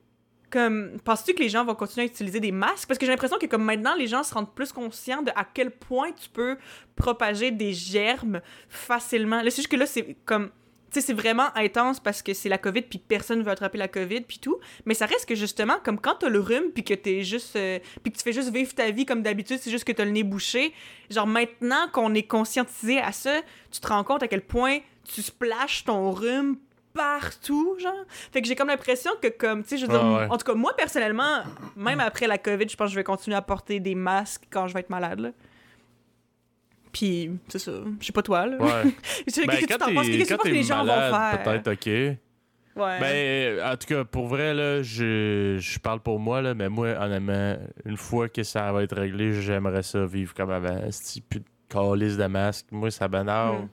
comme penses-tu que les gens vont continuer à utiliser des masques? Parce que j'ai l'impression que comme maintenant les gens se rendent plus conscients de à quel point tu peux propager des germes facilement. Là c'est juste que là c'est comme tu sais c'est vraiment intense parce que c'est la covid puis personne veut attraper la covid puis tout. Mais ça reste que justement comme quand t'as le rhume puis que t'es juste euh, puis que tu fais juste vivre ta vie comme d'habitude c'est juste que t'as le nez bouché genre maintenant qu'on est conscientisé à ça tu te rends compte à quel point tu splashes ton rhume partout, genre. Fait que j'ai comme l'impression que, comme, tu sais, je veux dire, Ah ouais. en tout cas, moi, personnellement, même après la COVID, je pense que je vais continuer à porter des masques quand je vais être malade, là. Puis, c'est ça. Je sais pas toi, là. Ouais. *laughs* Qu'est-ce que Ben, tu quand t'en penses? Qu'est-ce que tu penses que les gens malade, vont faire? peut-être, ok. Ouais. Ben, en tout cas, pour vrai, là, je, je parle pour moi, là, mais moi, honnêtement, une fois que ça va être réglé, j'aimerais ça vivre comme avant. C'est plus de calice de masque. Moi, ça m'énerve. Mm.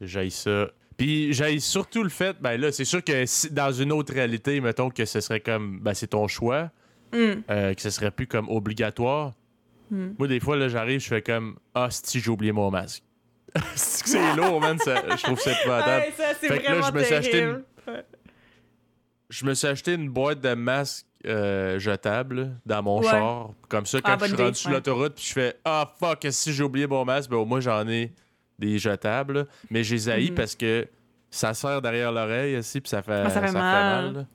J'aille ça. Puis j'aille surtout le fait, ben là, c'est sûr que si, dans une autre réalité, mettons que ce serait comme, ben c'est ton choix, Hum, euh, que ce serait plus comme obligatoire. hum. Moi, des fois, là, j'arrive, je fais comme, ah, si j'ai oublié mon masque. *laughs* c'est lourd, man. ça- je trouve ça épouvantable. Ouais, ça, Fait que là, je me suis acheté terrible. Je me suis acheté une boîte de masques euh, jetables dans mon Ouais. char. Comme ça, quand Ah, je bonne suis rendu sur l'autoroute, puis je fais Ah fuck, si j'ai oublié mon masque, ben au moins j'en ai des jetables. Mais j'ai zaï Mhm. parce que ça serre derrière l'oreille aussi, puis ça fait, Ah, ça fait mal.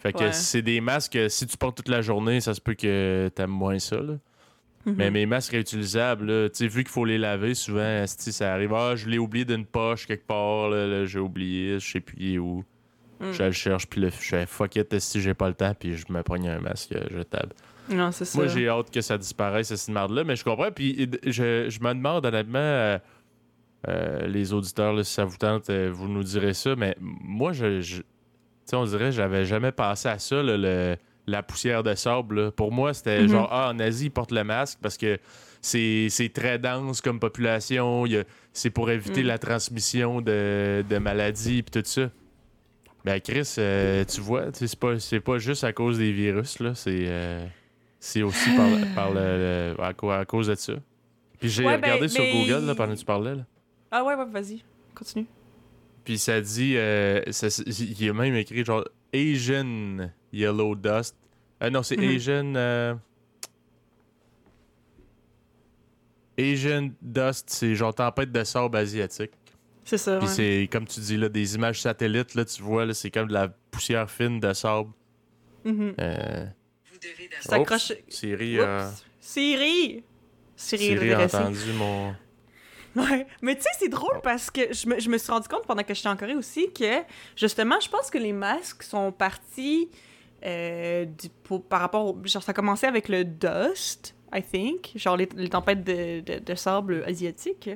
Fait que Ouais. c'est des masques, que si tu portes toute la journée, ça se peut que t'aimes moins ça. là. Mhm. Mais mes masques réutilisables, tu sais, vu qu'il faut les laver, souvent, ça arrive. Ah, je l'ai oublié d'une poche quelque part, là, là, j'ai oublié, je sais plus où. Mm. Je le cherche, puis là, je fais fuck it, si j'ai pas le temps, puis je me pogne un masque euh, jetable. Non, c'est ça. Moi, j'ai hâte que ça disparaisse, cette merde-là, mais je comprends. Puis je, je me demande, honnêtement, euh, les auditeurs, là, si ça vous tente, euh, vous nous direz ça, mais moi, je. je- on dirait, j'avais jamais pensé à ça, là, le- la poussière de sable. là. Pour moi, c'était Mhm. genre, ah, en Asie, ils portent le masque parce que c'est très dense comme population. C'est pour éviter Mm. la transmission de, de maladies et tout ça. Ben, Chris, euh, tu vois, c'est pas, pas juste à cause des virus, là. C'est. euh, aussi par, par le, le- à, cause de ça. Puis j'ai Ouais, ben, regardé sur mais- Google là, pendant que tu parlais. Là. Ah ouais, ouais, vas-y. Continue. Puis ça dit. euh, ça- il y a même écrit genre Asian Yellow Dust. Euh, non, c'est Mhm. Asian. euh, Asian Dust, c'est genre tempête de sable asiatique. C'est ça. Puis ouais. c'est, comme tu dis, là, des images satellites, là, tu vois, là, c'est comme de la poussière fine de sable. Mhm. Euh, Ça accroche. oups, Siri. Siri! Siri, Siri a entendu mon... Ouais. Mais tu sais, c'est drôle Oh. parce que je me, je me suis rendu compte pendant que j'étais en Corée aussi que, justement, je pense que les masques sont partis euh, du- pour- par rapport au. Genre, ça a commencé avec le dust, I think. Genre, les, les tempêtes de, de, de sable asiatiques.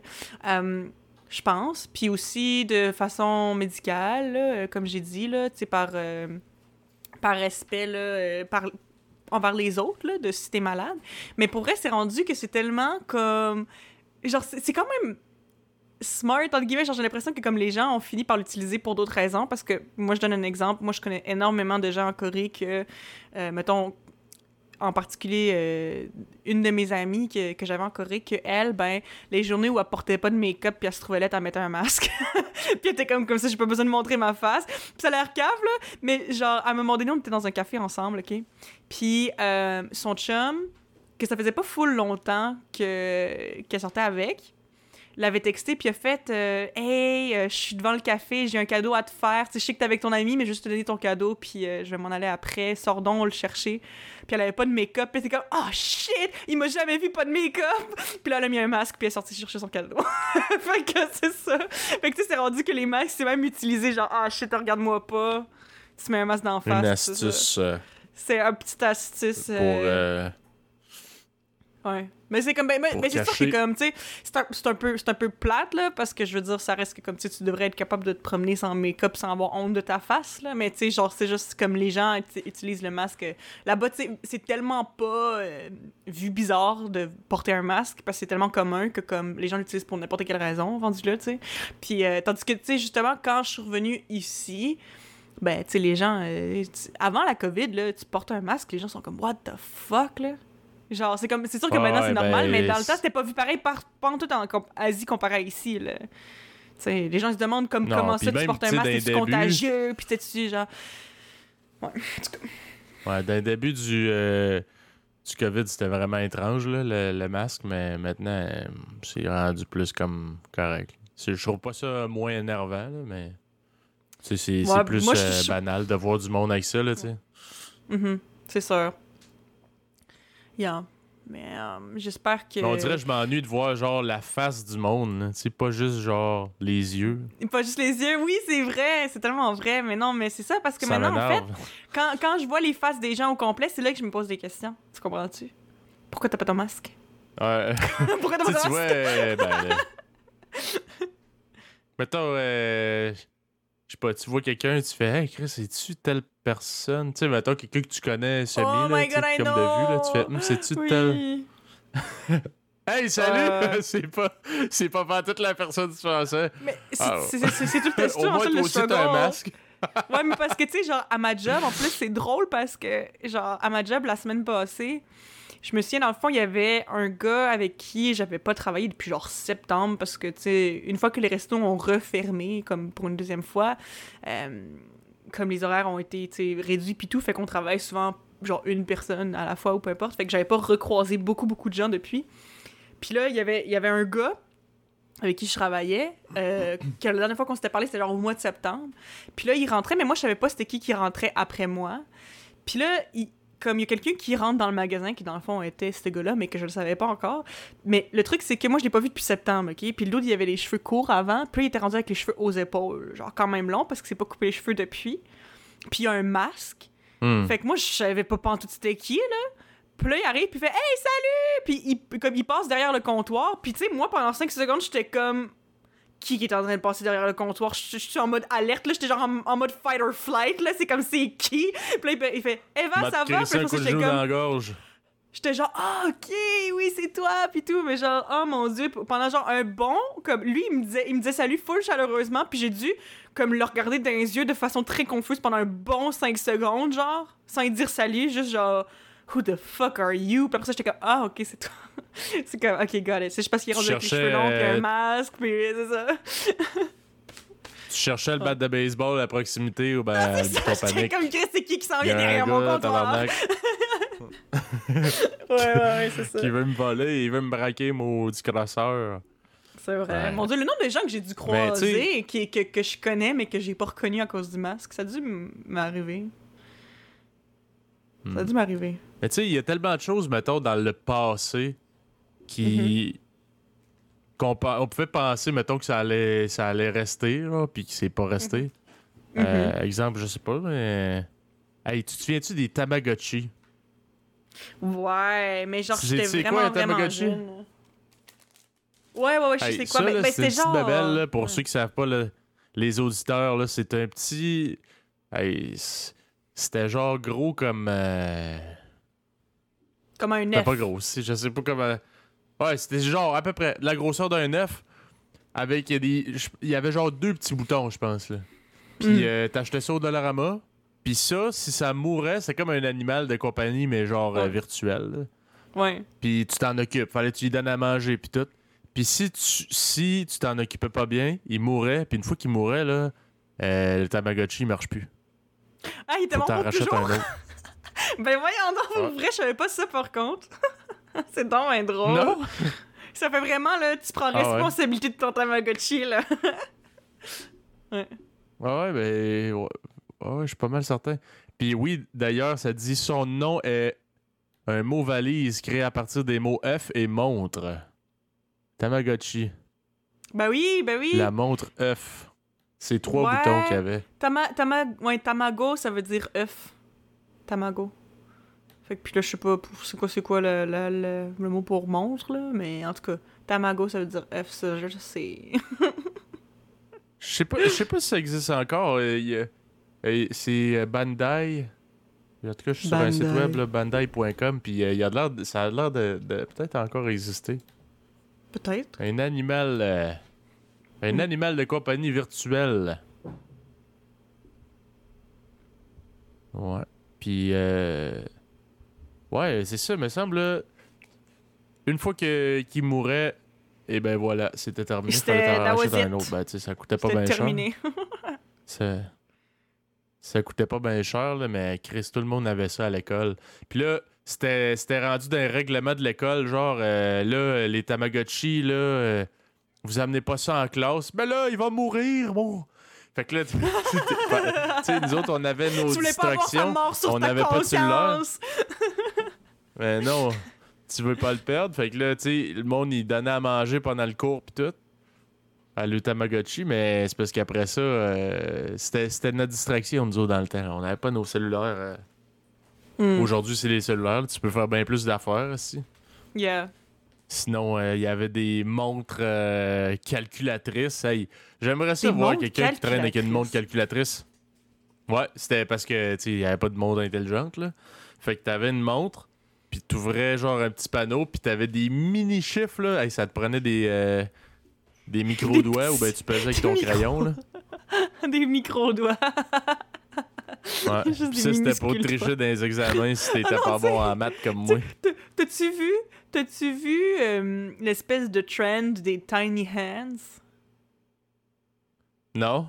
Euh, je pense. Puis aussi de façon médicale, là, euh, comme j'ai dit, là, tu sais, par, euh, par respect, là, par, envers les autres, là, de si t'es malade. Mais pour vrai, c'est rendu que c'est tellement comme. Genre, c'est quand même smart, entre guillemets. Genre, j'ai l'impression que comme les gens ont fini par l'utiliser pour d'autres raisons. Parce que, moi, je donne un exemple. Moi, je connais énormément de gens en Corée que, euh, mettons, en particulier, euh, une de mes amies que, que j'avais en Corée, que elle, ben, les journées où elle portait pas de make-up puis elle se trouvait là, elle mettait un masque. *laughs* puis elle était comme, comme ça, j'ai pas besoin de montrer ma face. Puis ça a l'air cave. Mais genre, à un moment donné, on était dans un café ensemble, OK? Puis euh, son chum, que ça faisait pas full longtemps que qu'elle sortait avec, l'avait texté puis a fait euh, Hey, euh, je suis devant le café, j'ai un cadeau à te faire. Tu sais, je sais que t'es avec ton ami, mais juste te donner ton cadeau, puis euh, je vais m'en aller après. Sors donc le chercher. Puis elle avait pas de make-up, puis était comme Oh shit, il m'a jamais vu pas de make-up. Puis là, elle a mis un masque, puis elle est sortie chercher son cadeau. *laughs* fait que c'est ça. Fait que tu sais, c'est rendu que les masques, c'est même utilisé genre Ah shit, regarde-moi pas. Tu mets un masque d'en face. Une c'est astuce euh, C'est un petit astuce. pour... euh, euh, Ouais. Mais c'est comme ben, ben, c'est sûr que comme tu sais c'est un, c'est un peu un peu plate là parce que je veux dire ça reste que comme tu tu devrais être capable de te promener sans make-up sans avoir honte de ta face là. Mais tu sais genre c'est juste comme les gens uti- utilisent le masque là-bas tu sais c'est tellement pas euh, vu bizarre de porter un masque parce que c'est tellement commun que comme les gens l'utilisent pour n'importe quelle raison rendu là tu sais. Puis euh, tandis que tu sais justement quand je suis revenue ici ben tu sais les gens euh, avant la covid là tu portes un masque les gens sont comme what the fuck là? Genre, c'est comme c'est sûr que Ah maintenant c'est normal, ben, mais dans le temps c'était pas vu pareil par en tout en Asie comparé à ici là. Les gens se demandent comme Non, comment ça tu portes un masque, c'est contagieux, puis tu genre Ouais. Ouais, dans le début du, euh, du COVID, c'était vraiment étrange, là, le, le masque, mais maintenant, euh, c'est rendu plus comme correct. Je trouve pas ça moins énervant, là, mais c'est Ouais, plus moi, euh, banal de voir du monde avec ça, là, tu sais. Mhm, c'est sûr. Yeah. Mais euh, j'espère que Mais On dirait que je m'ennuie de voir, genre, la face du monde, sais, pas juste, genre, les yeux. pas juste les yeux. Oui, c'est vrai, c'est tellement vrai, mais non, mais c'est ça parce que ça maintenant en fait, quand, quand je vois les faces des gens au complet, c'est là que je me pose des questions. Tu comprends-tu? Pourquoi t'as pas ton masque? Ouais. *laughs* Pourquoi t'as pas ton masque? euh, ben, là. *laughs* mettons, euh, je sais pas, tu vois quelqu'un, tu fais, hey, Chris, c'est-tu telle personne? Tu sais, mettons, quelqu'un que tu connais semi, Oh là, God, comme de vue, là, tu fais! Hum, c'est-tu tel. Oui. *laughs* Hey, salut! Euh. *laughs* c'est pas, c'est pas pas toute la personne tu pensais. Mais c'est Ah, tout le *laughs* c'est Au moins, toi aussi, t'as un masque. Ouais, mais parce que, tu sais, genre, à ma job, en plus, c'est drôle parce que, genre, à ma job, la semaine passée, je me souviens, dans le fond, il y avait un gars avec qui j'avais pas travaillé depuis, genre, septembre, parce que, tu sais, une fois que les restos ont refermé, comme pour une deuxième fois, euh, comme les horaires ont été, tu sais, réduits puis tout, fait qu'on travaille souvent, genre, une personne à la fois ou peu importe, fait que j'avais pas recroisé beaucoup, beaucoup de gens depuis. Puis là, il y avait, il y avait un gars avec qui je travaillais, euh, *coughs* que la dernière fois qu'on s'était parlé, c'était genre au mois de septembre. Puis là, il rentrait, mais moi, je savais pas c'était qui qui rentrait après moi. Puis là, il- comme il y a quelqu'un qui rentre dans le magasin, qui dans le fond était ce gars-là, mais que je le savais pas encore. Mais le truc, c'est que moi, je l'ai pas vu depuis septembre, OK? Puis l'autre, il avait les cheveux courts avant. Puis il était rendu avec les cheveux aux épaules. Genre quand même long, parce que c'est pas coupé les cheveux depuis. Puis il a un masque. Hmm. Fait que moi, je savais pas pantoute c'était qui, là. Puis là, il arrive, puis il fait « Hey, salut! » Puis il, comme il passe derrière le comptoir. Puis tu sais, moi, pendant 5 secondes, j'étais comme... Qui qui est en train de passer derrière le comptoir? Je je suis en mode alerte, là. J'étais genre en, en mode fight or flight, là. C'est comme c'est qui? Puis là, il fait- il fait « Eva, M'a ça va? » Puis de j'étais comme... dans la gorge. J'étais genre, ah, ok, oui, c'est toi, puis tout, mais genre, oh mon dieu, pendant genre un bon, comme lui, il me disait, il me disait salut full chaleureusement, puis j'ai dû, comme, le regarder dans les yeux de façon très confuse pendant un bon 5 secondes, genre, sans dire salut, juste genre, who the fuck are you? Puis après ça, j'étais comme, ah, ok, c'est toi. *laughs* c'est comme, ok, got it. C'est juste parce qu'il est Tu rendu avec les cheveux longs, puis un masque, puis c'est ça. tu cherchais le bat de baseball à proximité ou ben Ah, c'est comme Chris, c'est qui qui s'en vient derrière mon comptoir? *laughs* Ouais, ouais, ouais, c'est ça. qui veut me voler, il veut me braquer, maudit crosseur. C'est vrai. Ouais. Mon dieu, le nombre de gens que j'ai dû Ben, croiser, qui, que, que je connais, mais que j'ai pas reconnu à cause du masque, ça a dû m'arriver. Ça a Hmm. dû m'arriver. Mais tu sais, il y a tellement de choses, mettons, dans le passé qui. qu'on pe- on pouvait penser, mettons, que ça allait, ça allait rester, puis que c'est pas resté. Mhm. Euh, exemple, je sais pas, mais. Hey, tu te souviens-tu des Tamagotchi? Ouais, mais genre, j'étais vraiment, quoi, un vraiment Tamagotchi? jeune. Ouais, ouais, ouais, je Hey, sais quoi. ça, mais, c'est genre. babelle, là, pour ouais. ceux qui savent pas, là, les auditeurs, là, c'est un petit. Hey, c'était genre gros comme. euh, Comme un œuf. pas gros, je sais pas comment. Ouais, c'était genre à peu près la grosseur d'un œuf. Avec il y, a des- je- il y avait genre deux petits boutons, je pense. Là. Puis Mm. euh, t'achetais ça au Dollarama. Puis ça, si ça mourait, c'est comme un animal de compagnie, mais genre euh, virtuel. là. Ouais. Puis tu t'en occupes. Fallait que tu lui donnes à manger, puis tout. Puis si tu si tu t'en occupais pas bien, il mourait. Puis une fois qu'il mourait, là, le Tamagotchi, il marche plus. Ah, il était que bon toujours. un autre. *laughs* Ben voyons donc, pour Ouais. vrai, je savais pas ça par contre. *laughs* c'est donc un drôle. Non? *laughs* Ça fait vraiment, là, tu prends Ah ouais. responsabilité de ton Tamagotchi, là. Ouais, ouais, ben. Ouais, ouais, je suis pas mal certain. Puis oui, d'ailleurs, ça dit son nom est un mot valise créé à partir des mots F et montre. Tamagotchi. ben oui, ben oui. La montre F. C'est trois Ouais. boutons qu'il y avait. Tama, tama, ouais, tamago, ça veut dire œuf. Tamago. Fait que puis là, je sais pas c'est quoi, c'est quoi le, le, le- le mot pour montre, là, mais en tout cas, tamago, ça veut dire œuf, ça, je sais. *laughs* Je sais pas, je sais pas si ça existe encore. euh, il y a- euh, c'est euh, Bandai. En tout cas, je suis sur un site web, bandai.com, puis euh, y a de- ça a l'air de, de peut-être encore exister. Peut-être. Un animal. Un Mm. animal de compagnie virtuelle. Ouais. Puis, euh, ouais, c'est ça, me semble. Une fois que qu'il mourait, et ben voilà, c'était terminé. C'était- Fallait was racheter un autre. Ben, tu sais, ça coûtait pas bien cher. terminé. *laughs* Ça, ça coûtait pas bien cher, là, mais Chris, tout le monde avait ça à l'école. Puis là, c'était c'était rendu d'un règlement de l'école, genre, euh, là, les Tamagotchi, là, euh, vous amenez pas ça en classe. Ben là, il va mourir, bon. Fait que là, *laughs* tu sais, nous autres, on avait nos Tu pas distractions. on n'avait pas de cellulaire. *laughs* Mais non, tu veux pas le perdre. Fait que là, tu sais, le monde, il donnait à manger pendant le cours pis tout. À le Tamagotchi, mais c'est parce qu'après ça, euh, c'était c'était notre distraction, nous autres, dans le temps. On n'avait pas nos cellulaires. euh. Hmm. Aujourd'hui, c'est les cellulaires. Tu peux faire bien plus d'affaires aussi. Yeah. Sinon, euh, il y avait des montres euh, calculatrices. Hey, J'aimerais ça Des voir quelqu'un qui traîne avec une montre calculatrice. Ouais, c'était parce que, il n'y avait pas de montre intelligente, là. Fait que t'avais une montre, puis t'ouvrais genre un petit panneau, puis t'avais des mini-chiffres, là. Hey, ça te prenait des, euh, des micro-doigts ou ben tu pesais avec ton crayon, là. *laughs* Des micro-doigts. *laughs* Ouais. Juste ça, c'était pour tricher dans les examens si t'étais Ah pas bon en maths comme moi. T'as- T'as-tu vu, t'as-tu vu euh, l'espèce de trend des tiny hands? Non?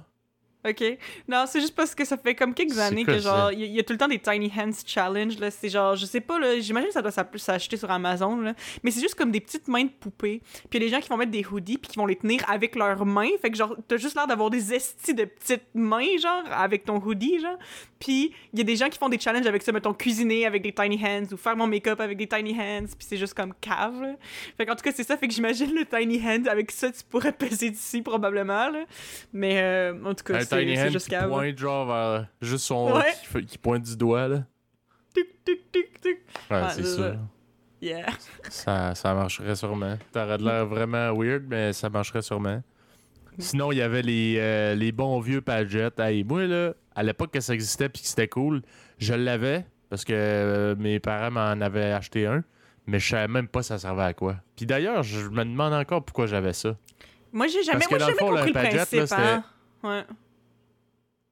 OK. Non, c'est juste parce que ça fait comme quelques années que genre il y, a- il y a tout le temps des tiny hands challenge là, c'est genre je sais pas là, j'imagine que ça doit s'acheter sur Amazon là, mais c'est juste comme des petites mains de poupées. Puis il y a des gens qui vont mettre des hoodies puis qui vont les tenir avec leurs mains, fait que genre t'as juste l'air d'avoir des estis de petites mains genre avec ton hoodie genre. Puis il y a des gens qui font des challenges avec ça, mettons cuisiner avec des tiny hands ou faire mon make-up avec des tiny hands, puis c'est juste comme cave. là. Fait qu'en tout cas, c'est ça fait que j'imagine le tiny hand avec ça tu pourrais *laughs* peser dessus probablement là. Mais euh, en tout cas, Un c'est tiny c'est hand juste qui cave. pointe genre vers juste son. Ouais. Qui, pointe du doigt, là. Tic, tic, tic, tic. Ouais, Ouais, c'est c'est sûr. ça. Yeah. Ça, ça marcherait sûrement. T'aurais de l'air vraiment weird, mais ça marcherait sûrement. Sinon, il y avait les, euh, les bons vieux Padgett. Hey, moi, là, à l'époque que ça existait puis que c'était cool, je l'avais parce que euh, mes parents m'en avaient acheté un, mais je savais même pas ça servait à quoi. Puis d'ailleurs, je me demande encore pourquoi j'avais ça. Moi, j'ai jamais, Parce que moi, j'ai dans le jamais fond, compris le Padgett, là, principe. hein. Ouais.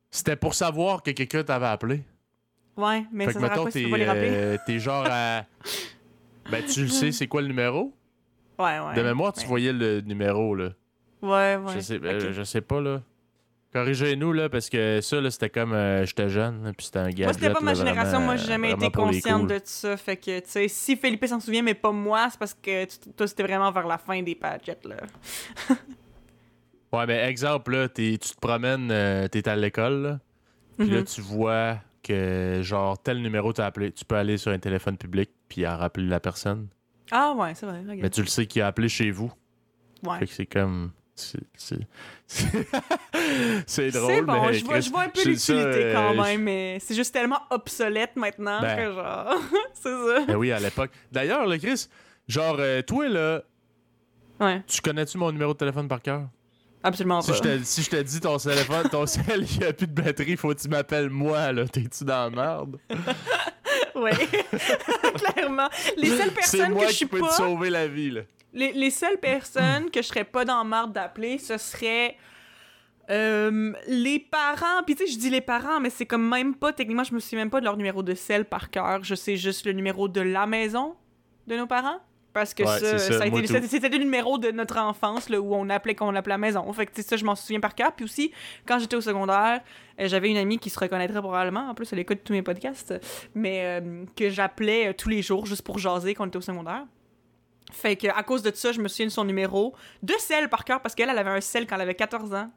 C'était pour savoir que quelqu'un t'avait appelé. Ouais, mais fait ça que mettons, quoi si tu peux pas les rappeler? euh, *laughs* t'es genre à. Ben, tu le sais, c'est quoi le numéro? Ouais, ouais. De mémoire, tu ouais. voyais le numéro, là. Ouais, ouais. Je, sais, ok. je sais pas, là. Corrigez-nous, là, parce que ça, là, c'était comme. euh, J'étais jeune, puis c'était un gadget. Moi, c'était pas ma là, génération. vraiment, Moi, j'ai jamais été consciente de ça. Fait que, tu sais, si Philippe s'en souvient, mais pas moi, c'est parce que toi, c'était vraiment vers la fin des gadgets, là. *laughs* Ouais, mais exemple, là, tu te promènes, euh, t'es à l'école, là, puis là, Mhm. tu vois que, genre, tel numéro t'a appelé. Tu peux aller sur un téléphone public, puis en rappeler la personne. Ah, ouais, c'est vrai. Mais tu le sais qui a appelé chez vous. Ouais. Fait que c'est comme. C'est c'est- c'est drôle, bon, mais je vois, Chris, je vois un peu l'utilité euh, quand je- même, mais c'est juste tellement obsolète maintenant Ben. que genre. *laughs* c'est ça. Ben oui, à l'époque. D'ailleurs, le Chris, genre, euh, toi, là, Ouais, tu connais-tu mon numéro de téléphone par cœur? absolument Si pas. je te si je te dis ton téléphone, ton *laughs* cell, il a plus de batterie, faut que tu m'appelles moi, là. T'es-tu dans la merde? *laughs* Ouais. Clairement. Les seules personnes moi que je qui suis peux te sauver la vie, là. Les, les seules personnes que je serais pas dans marde d'appeler, ce serait euh, les parents. Puis tu sais, je dis les parents, mais c'est comme même pas, techniquement, je me souviens même pas de leur numéro de sel par cœur. Je sais juste le numéro de la maison de nos parents. Parce que Ouais, ça, c'est ça, ça a moi été, tout. c'était, le numéro de notre enfance là, où on appelait qu'on appelait la maison. Fait que tu sais, ça, je m'en souviens par cœur. Puis aussi, quand j'étais au secondaire, euh, j'avais une amie qui se reconnaîtrait probablement. En plus, elle écoute tous mes podcasts. Mais euh, que j'appelais tous les jours juste pour jaser quand on était au secondaire. Fait que à cause de ça, je me souviens de son numéro de sel par cœur parce qu'elle, elle avait un sel quand elle avait 14 ans.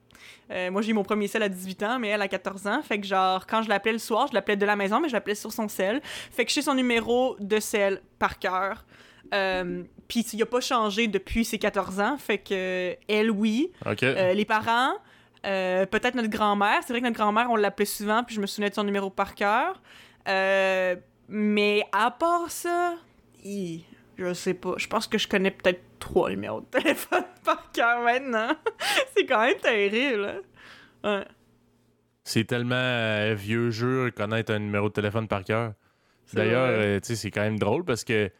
Euh, moi, j'ai eu mon premier sel à 18 ans, mais elle a 14 ans. Fait que genre, quand je l'appelais le soir, je l'appelais de la maison, mais je l'appelais sur son sel. Fait que j'ai son numéro de sel par cœur. Euh, Puis il a pas changé depuis ses 14 ans. Fait que elle, oui. OK. Euh, les parents, euh, peut-être notre grand-mère. C'est vrai que notre grand-mère, on l'appelait souvent, puis je me souvenais de son numéro par cœur. Euh, mais à part ça, hi, je sais pas. Je pense que je connais peut-être trois numéros de téléphone *laughs* par cœur maintenant. *laughs* C'est quand même terrible. hein. Ouais. C'est tellement euh, vieux jeu connaître un numéro de téléphone par cœur. D'ailleurs, euh, c'est quand même drôle parce que,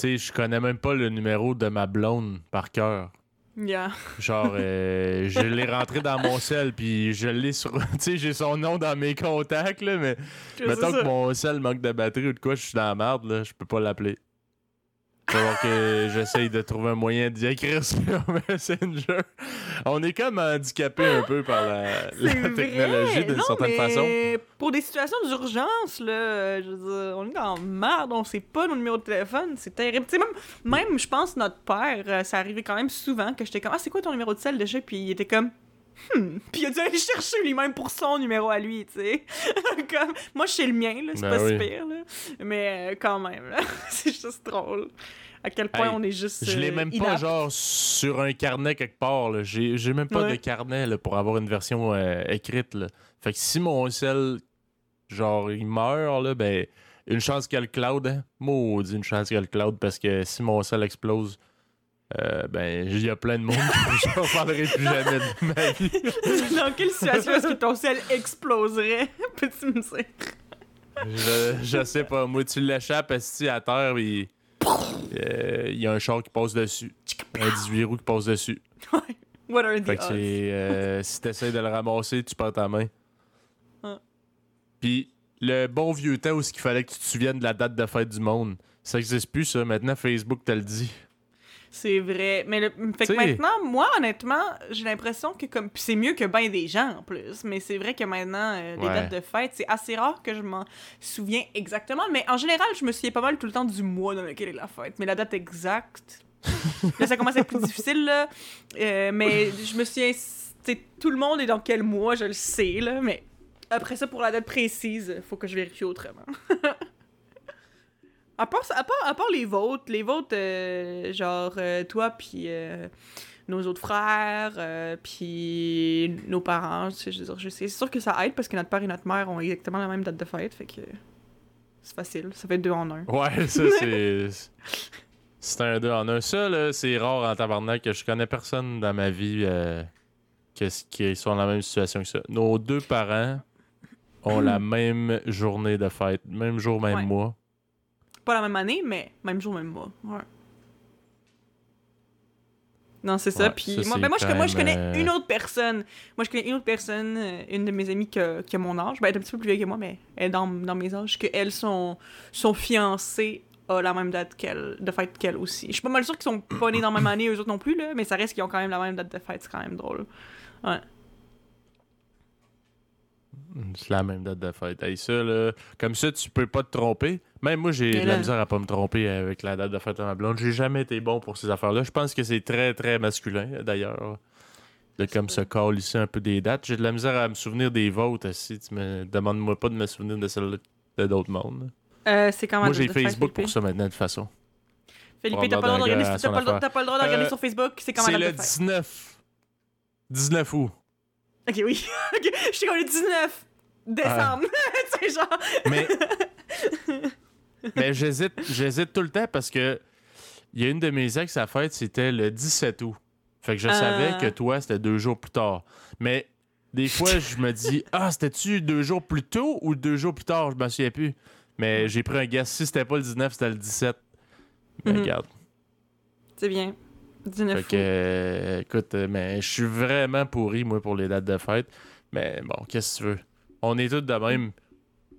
je connais même pas le numéro de ma blonde par cœur. Yeah. *laughs* Genre, euh, je l'ai rentré dans mon sel, puis je l'ai sur. Tu sais, j'ai son nom dans mes contacts, là, mais mettons que mon sel manque de batterie ou de quoi, je suis dans la merde, là, je peux pas l'appeler. Faut voir que j'essaye de trouver un moyen d'y écrire sur Messenger. On est comme handicapé un peu par la, technologie d'une certaine mais façon. Pour des situations d'urgence, là, je veux dire, on est dans merde, on sait pas nos numéros de téléphone, c'est terrible. Même, même, je pense, notre père, euh, ça arrivait quand même souvent que j'étais comme, ah, c'est quoi ton numéro de sel déjà? Puis il était comme, hmm. Puis il a dû aller chercher lui-même pour son numéro à lui, tu sais. *laughs* comme, moi, je sais le mien, là, c'est Ben pas si oui. pire, là. Mais euh, quand même, *laughs* c'est juste drôle. À quel point Hey, on est juste. Je l'ai euh, même pas, genre, sur un carnet quelque part. J'ai même pas Ouais. de carnet là, pour avoir une version euh, écrite. Là. Fait que si mon sel, genre, il meurt, là, ben, une chance qu'il y a le cloud. Hein? Maudit, une chance qu'il y a le cloud parce que si mon sel explose, euh, ben, il y a plein de monde que *laughs* je ne parlerai plus jamais de ma vie. *laughs* Dans quelle situation est-ce que ton sel exploserait? Peux-tu me dire? Je, je sais pas. Moi, tu l'échappes esti, à terre, euh, il y a un char qui passe dessus. Un 18 roues qui passe dessus. *laughs* What are the Fait que odds? euh, *laughs* si t'essayes de le ramasser, tu perds ta main. Ah. Puis le bon vieux temps où il fallait que tu te souviennes de la date de fête du monde, ça existe plus, ça. Maintenant, Facebook te le dit. C'est vrai. Mais le... fait que maintenant, moi, honnêtement, j'ai l'impression que comme. C'est mieux que ben des gens en plus. Mais c'est vrai que maintenant, euh, les Ouais. dates de fête, c'est assez rare que je m'en souviens exactement. Mais en général, je me souviens pas mal tout le temps du mois dans lequel est la fête. Mais la date exacte. *laughs* là, ça commence à être plus difficile, là. Euh, mais je me souviens. t'sais, tout le monde est dans quel mois, je le sais, là. Mais après ça, pour la date précise, faut que je vérifie autrement. *laughs* À part, à, part, à part les vôtres, les vôtres, euh, genre euh, toi, puis euh, nos autres frères, puis nos parents, je c'est sûr que ça aide parce que notre père et notre mère ont exactement la même date de fête, fait que c'est facile, ça fait deux en un. Ouais, *laughs* ça, c'est. C'est un 2 en un. Ça, là, c'est rare en tabarnak que je connais personne dans ma vie que- qui sont dans la même situation que ça. Nos deux parents ont la *clears throat* même journée de fête, même jour, même Ouais. mois. Pas la même année, mais même jour, même mois. Ouais. Non, c'est ça. Ouais, Puis ça, moi, ben moi, je, moi, connais euh, une autre personne. Moi, je connais une autre personne, euh, une de mes amies qui a, qui a mon âge. Ben, elle est un petit peu plus vieille que moi, mais elle est dans, dans mes âges. Que elle, son, son fiancé a la même date qu'elle, de fête qu'elle aussi. Je suis pas mal sûre qu'ils sont pas nés dans la même année, eux autres non plus, là, mais ça reste qu'ils ont quand même la même date de fête. C'est quand même drôle. Ouais. C'est la même date de fête. Hey, ça, là, comme ça, tu peux pas te tromper. Même moi, j'ai de la misère à pas me tromper avec la date de fête de ma blonde. J'ai jamais été bon pour ces affaires-là. Je pense que c'est très, très masculin, d'ailleurs. De comme se ici un peu des dates. J'ai de la misère à me souvenir des vôtres. Si tu me demandes-moi pas de me souvenir de celles de d'autres mondes. Euh, c'est quand Moi, j'ai Facebook pour ça maintenant, de toute façon. Philippe, t'as pas le droit à le le regarder Euh, sur Facebook, c'est quand C'est même le de fête? 19. 19 août. Ok, oui. *laughs* ok, je suis comme le 19 décembre. *laughs* c'est genre. Mais, *laughs* mais j'hésite, j'hésite tout le temps parce que il y a une de mes ex à fête, c'était le 17 août. Fait que je Ah. savais que toi, c'était deux jours plus tard. Mais des fois, je me dis, ah, c'était-tu deux jours plus tôt ou deux jours plus tard? Je m'en souviens plus. Mais j'ai pris un guess. Si c'était pas le 19, c'était le 17. Mais Mhm. regarde. C'est bien. 19 Fait que, euh, écoute, euh, mais je suis vraiment pourri, moi, pour les dates de fête. Mais bon, qu'est-ce que tu veux? On est tous de même.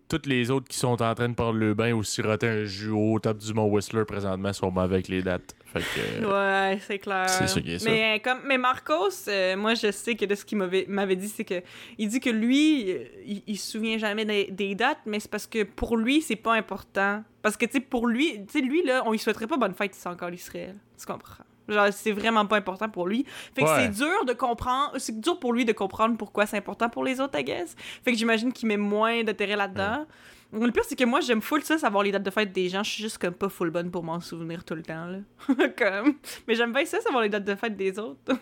Toutes les autres qui sont en train de prendre le bain ou siroter un jus au top du Mont Whistler présentement sont mauvais avec les dates. Fait que. euh, Ouais, c'est clair. C'est qui est. Mais, comme, mais Marcos, euh, moi, je sais que de ce qu'il m'avait m'avait dit, c'est que il dit que lui, il, il se souvient jamais des, des dates, mais c'est parce que pour lui, c'est pas important. Parce que, tu sais, pour lui, tu sais, lui, là, on lui souhaiterait pas bonne fête si c'est encore l'Israël. Tu comprends? Genre, c'est vraiment pas important pour lui. Fait que Ouais. c'est dur de comprendre, c'est dur pour lui de comprendre pourquoi c'est important pour les autres, I guess. Fait que j'imagine qu'il met moins d'intérêt là-dedans. Le pire, c'est que moi, j'aime full ça, savoir les dates de fête des gens. Je suis juste comme pas full bonne pour m'en souvenir tout le temps, là. *laughs* comme... Mais j'aime bien ça, savoir les dates de fête des autres. *laughs*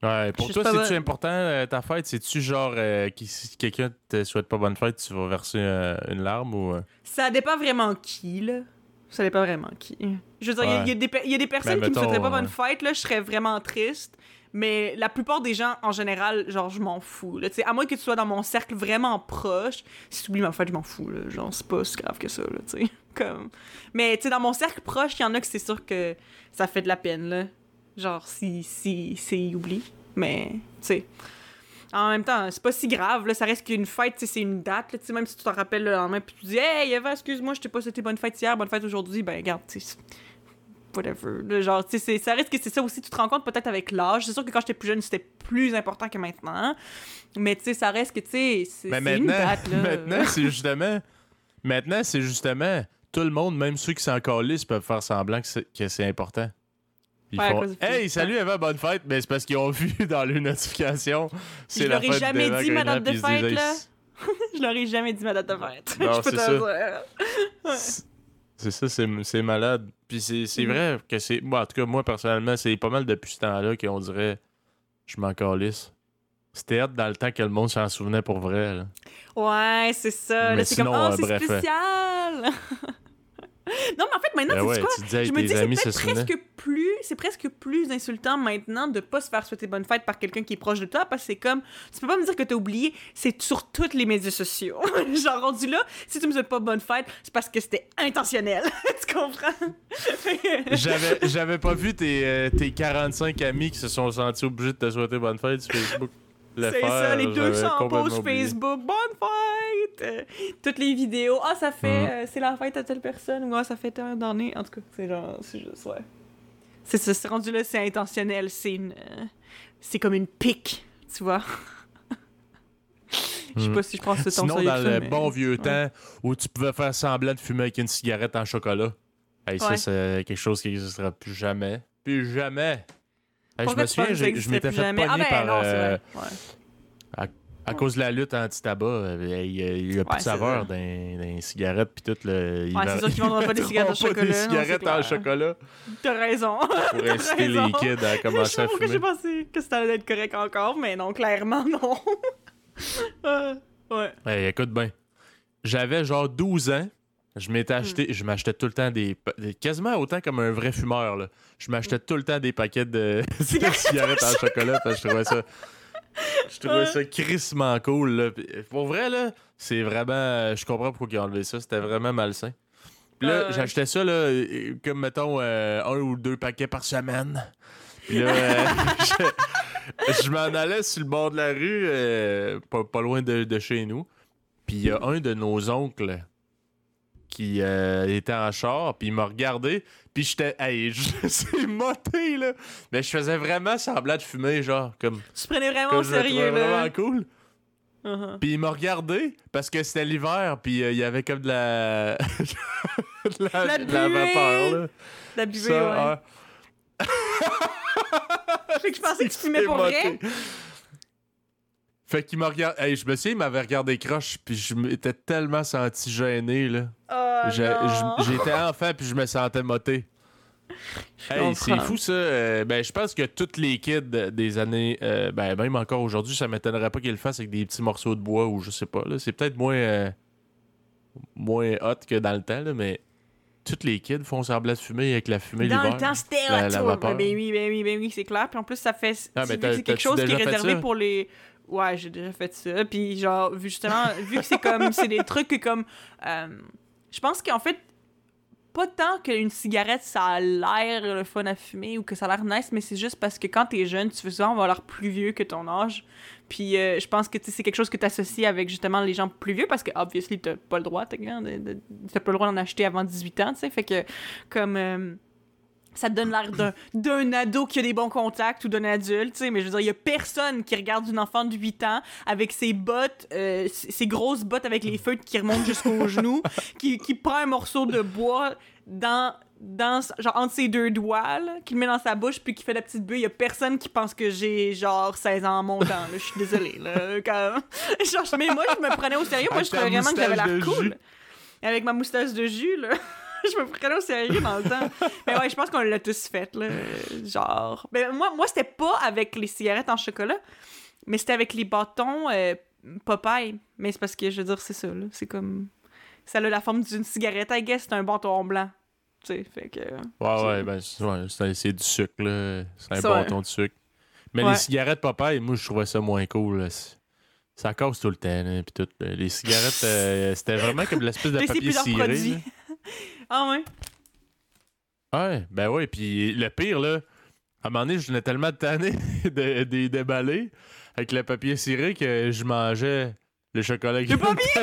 Ouais, pour toi, c'est-tu important euh, ta fête? C'est-tu genre, euh, qui- si quelqu'un te souhaite pas bonne fête, tu vas verser euh, une larme ou. euh? Ça dépend vraiment qui, là. Ça dépend vraiment qui. Je veux dire, il y y, a des y a des personnes Ben, qui me souhaiteraient pas bonne fête, là, je serais vraiment triste. Mais la plupart des gens, en général, genre, je m'en fous. Là, à moins que tu sois dans mon cercle vraiment proche, si tu oublies ma fête, je m'en fous. Là. Genre, c'est pas si grave que ça. Là, tu sais. *laughs* Comme... Mais tu sais, dans mon cercle proche, il y en a que c'est sûr que ça fait de la peine. Là. Genre, si, si, si oublie. Mais, tu sais. En même temps, c'est pas si grave, là, ça reste qu'une fête, c'est une date, là, même si tu t'en rappelles le lendemain, puis tu dis « Hey, Eva, excuse-moi, je t'ai pas souhaité bonne fête hier, bonne fête aujourd'hui », ben regarde, tu sais, whatever. Genre, tu sais, c'est- ça reste que c'est ça aussi, tu te rends compte peut-être avec l'âge. C'est sûr que quand j'étais plus jeune, c'était plus important que maintenant. Mais tu sais, ça reste que, tu sais, c'est une date, là. *laughs* maintenant c'est justement. Maintenant, c'est justement. Tout le monde, même ceux qui sont encore lisses, peuvent faire semblant que c'est important. Ils Ouais, font Hey, salut Eva, bonne fête! Mais c'est parce qu'ils ont vu dans les notifications. C'est Je leur ai jamais dit ma date de fête, là. *laughs* Je leur ai jamais dit ma date de fête. Non, *laughs* Je peux c'est te ça. C'est ça, c'est, malade. Puis c'est, Mhm. vrai que c'est. Moi, en tout cas, moi, personnellement, c'est pas mal depuis ce temps-là qu'on dirait je m'en calisse. C'était hâte dans le temps que le monde s'en souvenait pour vrai. Là. Ouais, c'est ça. C'est comme, oh, euh, c'est bref. spécial. *laughs* non, mais en fait, maintenant, Ben ouais, quoi? tu Je me dis, c'est presque plus, c'est presque plus insultant maintenant de pas se faire souhaiter bonne fête par quelqu'un qui est proche de toi parce que c'est comme, tu peux pas me dire que t'as oublié, c'est sur tous les médias sociaux. *laughs* Genre, rendu là, si tu me souhaites pas bonne fête, c'est parce que c'était intentionnel. *laughs* tu comprends? *laughs* J'avais, j'avais pas vu tes, euh, tes 45 amis qui se sont sentis obligés de te souhaiter bonne fête sur Facebook. Le C'est ça, les j'avais 200 complètement posts. Facebook, bonne fête! Euh, toutes les vidéos, ah, ça fait, Mhm. euh, c'est la fête à telle personne, ou ah, ça fait tant d'années. En tout cas, c'est genre, c'est juste, ouais. C'est ça, c'est rendu là, c'est intentionnel, c'est une. euh, c'est comme une pique, tu vois. *laughs* Je sais Mhm. pas si je pense que c'est ton Sinon, dans ça, le mais- bon vieux ouais. temps où tu pouvais faire semblant de fumer avec une cigarette en chocolat, hey, ça, Ouais. c'est quelque chose qui n'existera plus jamais. Plus jamais. Je me souviens, je m'étais fait jamais? pogner Ah ben par... euh, à cause de la lutte anti-tabac, euh, il y a, plus de saveur dans, les cigarettes puis tout. Le, Ouais, c'est sûr qu'ils vendront pas des *laughs* cigarettes en chocolat, des cigarettes en chocolat T'as raison. *laughs* pour inciter les kids à *laughs* Je commencer à fumer. pensé que ça allait être correct encore, mais non, clairement, non. Euh, ouais. Écoute bien. J'avais genre 12 ans. Je m'étais Hmm. acheté, je m'achetais tout le temps des, quasiment autant comme un vrai fumeur là. Je m'achetais tout le temps des paquets de, *laughs* de Cigarettes en chocolat parce que je trouvais ça je trouvais Ouais. ça crissement cool là. Puis, Pour vrai là, c'est vraiment je comprends pourquoi ils ont enlevé ça, c'était vraiment malsain. Puis là, j'achetais ça là euh, comme mettons euh, un ou deux paquets par semaine. Puis là, euh, *laughs* *laughs* je, je m'en allais sur le bord de la rue, euh, pas, pas loin de, de chez nous. Puis il y a un de nos oncles qui euh, était en char, puis il m'a regardé, puis j'étais. Hey, *laughs* je suis moté, là. Mais je faisais vraiment semblant de fumer, genre, comme. Tu prenais vraiment au sérieux, là. vraiment cool. Uh-huh. Puis il m'a regardé parce que c'était l'hiver, puis euh, il y avait comme de la. *laughs* de la, La de la buée. vapeur, là. La buvée, Ça, ouais. *laughs* que je pensais que tu fumais pour vrai? Fait qu'il m'a regardé. Hey, je me souviens, il m'avait regardé croche, puis je m'étais tellement senti gêné, là. Oh, J'étais enfant, puis je me sentais moté. Hey, c'est fou ça. Euh, ben, je pense que toutes les kids des années, euh, ben, même encore aujourd'hui, ça m'étonnerait pas qu'ils le fassent avec des petits morceaux de bois ou je sais pas. là. C'est peut-être moins, euh, moins hot que dans le temps, là, mais toutes les kids font semblant de fumer avec la fumée Dans le temps, c'était hot. Ben oui, ben oui, ben oui, c'est clair. Puis en plus, ça fait. Ah, c'est quelque chose qui est réservé pour les. Ouais, j'ai déjà fait ça. Puis genre, justement, vu que c'est comme. C'est des trucs que comme. euh, je pense qu'en fait, pas tant qu'une cigarette, ça a l'air le fun à fumer ou que ça a l'air nice, mais c'est juste parce que quand t'es jeune, tu veux souvent avoir l'air plus vieux que ton âge. Puis euh, je pense que c'est quelque chose que t'associes avec justement les gens plus vieux parce que, obviously, t'as pas le droit, t'as pas le droit d'en acheter avant 18 ans, tu sais. Fait que, comme. euh, ça te donne l'air d'un- d'un ado qui a des bons contacts ou d'un adulte, tu sais, mais je veux dire, il y a personne qui regarde une enfant de 8 ans avec ses bottes, euh, ses ses grosses bottes avec les feutres qui remontent jusqu'aux *laughs* genoux, qui, qui prend un morceau de bois dans, dans genre entre ses deux doigts, là, qui le met dans sa bouche, puis qui fait la petite bulle. Il y a personne qui pense que j'ai genre 16 ans en montant. Je suis désolée, là. *laughs* Quand... genre, mais moi, je me prenais au sérieux. Moi, je ta trouvais vraiment que j'avais l'air cool. jus. Avec ma moustache de jus, là. *laughs* je me prenais au sérieux dans le temps. Mais ouais, je pense qu'on l'a tous fait, là. Genre. Ben, moi, moi c'était pas avec les cigarettes en chocolat, mais c'était avec les bâtons euh, Popeye. Mais c'est parce que, je veux dire, c'est ça, là. C'est comme. Ça a la forme d'une cigarette, I guess, c'est un bâton blanc. Tu sais, fait que. Ouais, ouais, ben, c'est ouais, c'est- c'est du sucre, là. C'est un bâton de sucre. Mais Ouais. les cigarettes Popeye, moi, je trouvais ça moins cool. là. Ça casse tout le temps, tout. là. Les cigarettes, euh, c'était vraiment comme l'espèce de *laughs* papier ciré. *laughs* Ah ouais? Ouais, ben ouais, puis le pire, là, à un moment donné, je venais tellement tanné de, *laughs* de, les déballer avec le papier ciré que je mangeais le chocolat qui Le papier? *laughs*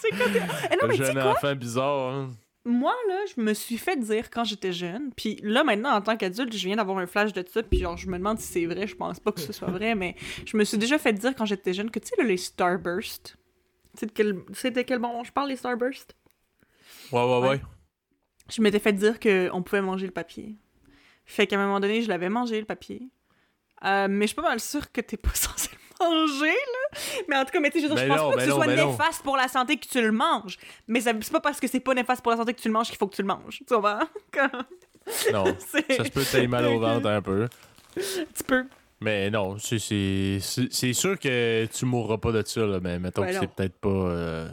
C'est quoi? t'es- Eh non, mais jeune quoi? enfant bizarre. hein. Moi, là, je me suis fait dire quand j'étais jeune, puis là, maintenant, en tant qu'adulte, je viens d'avoir un flash de ça, puis genre, je me demande si c'est vrai, je pense pas que ce soit vrai, mais je me suis déjà fait dire quand j'étais jeune que, tu sais, là, les Starburst, tu sais de quel, tu sais de quel bon je parle, les Starburst? Ouais, ouais, ouais. Ouais. Je m'étais fait dire qu'on pouvait manger le papier. Fait qu'à un moment donné, je l'avais mangé, le papier. Euh, mais je suis pas mal sûre que t'es pas *laughs* censé le manger, là. Mais en tout cas, mais tu je Ben je pense non, pas que ben ce non, soit ben non. néfaste pour la santé que tu le manges. Mais c'est pas parce que c'est pas néfaste pour la santé que tu le manges qu'il faut que tu le manges. Tu vois? *laughs* Comme- Non, *laughs* ça se peut que t'aies mal au ventre un peu. Un petit peu. Mais non, c'est- sûr que tu mourras pas de ça, là, mais mettons Ouais, que c'est peut-être pas. euh,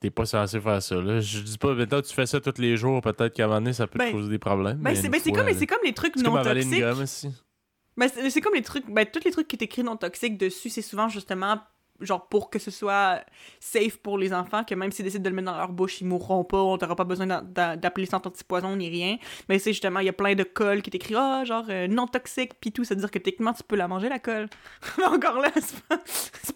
t'es- pas censé faire ça. Là. Je dis pas, mettons tu fais ça tous les jours, peut-être qu'à un moment donné, ça peut Ben, te causer des problèmes. Ben, mais c'est ben, comme, comme les trucs comme non une toxiques. Ben, c'est comme les trucs, ben, tous les trucs qui est écrit non toxiques dessus, c'est souvent justement genre pour que ce soit safe pour les enfants, que même s'ils décident de le mettre dans leur bouche, ils mourront pas, on t'aura pas besoin d'a- d'a- d'appeler ça antipoison ni rien. Mais c'est justement, il y a plein de colle qui est écrit, ah, genre euh, non toxique, pis tout, ça veut dire que techniquement tu peux la manger la colle. *laughs* Encore là, c'est pas,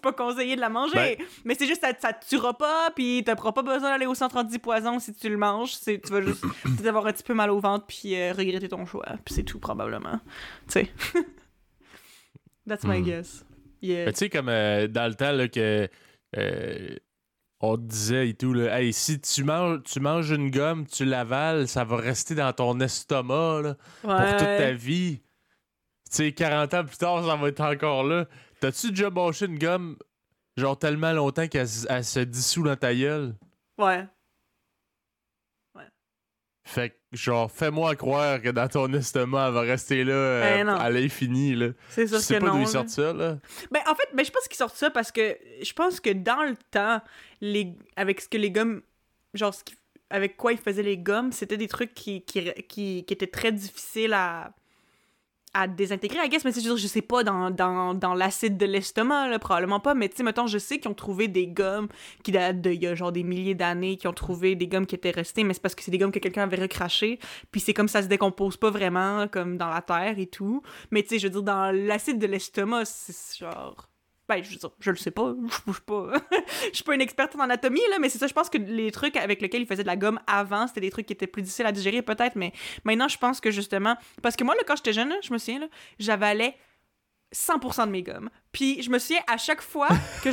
pas conseillé de la manger. Ben- Mais c'est juste, ça, ça te tuera pas, pis t'auras pas besoin d'aller au centre antipoison si tu le manges. C'est- Tu vas juste *coughs* avoir un petit peu mal au ventre, puis euh, regretter ton choix. Puis c'est tout, probablement. Tu sais. *laughs* That's my Hmm. guess. Yeah. Tu sais, comme euh, dans le temps là, que euh, on te disait et tout, là, hey, si tu manges, tu manges une gomme, tu l'avales, ça va rester dans ton estomac là, pour toute ta vie. Tu sais, 40 ans plus tard, ça va être encore là. T'as-tu déjà mangé une gomme, genre tellement longtemps qu'elle se dissout dans ta gueule? Ouais. Fait que, genre, fais-moi croire que dans ton estomac, elle va rester là euh, Ben à l'infini, là. C'est sûr sais que pas d'où ils sortent ça, là. Ben, en fait, ben, je pense qu'ils sortent ça parce que je pense que dans le temps, les... avec ce que les gommes. Genre, ce qui- avec quoi ils faisaient les gommes, c'était des trucs qui, qui, qui, qui étaient très difficiles à, à désintégrer, I guess. Mais tu sais, je sais pas, dans, dans, dans l'acide de l'estomac, probablement pas. Mais tu sais, mettons, je sais qu'ils ont trouvé des gommes qui datent d'il y a genre des milliers d'années, qui ont trouvé des gommes qui étaient restées, mais c'est parce que c'est des gommes que quelqu'un avait recraché. Puis c'est comme ça se décompose pas vraiment, comme dans la terre et tout. Mais tu sais, je veux dire, dans l'acide de l'estomac, c'est genre. Ben, je je le sais pas. Je suis pas, *laughs* je suis pas une experte en anatomie, là, mais c'est ça. Je pense que les trucs avec lesquels il faisait de la gomme avant, c'était des trucs qui étaient plus difficiles à digérer, peut-être, mais maintenant, je pense que justement. Parce que moi, là, quand j'étais jeune, je me souviens, là, j'avalais 100% de mes gommes. Puis je me souviens à chaque fois que,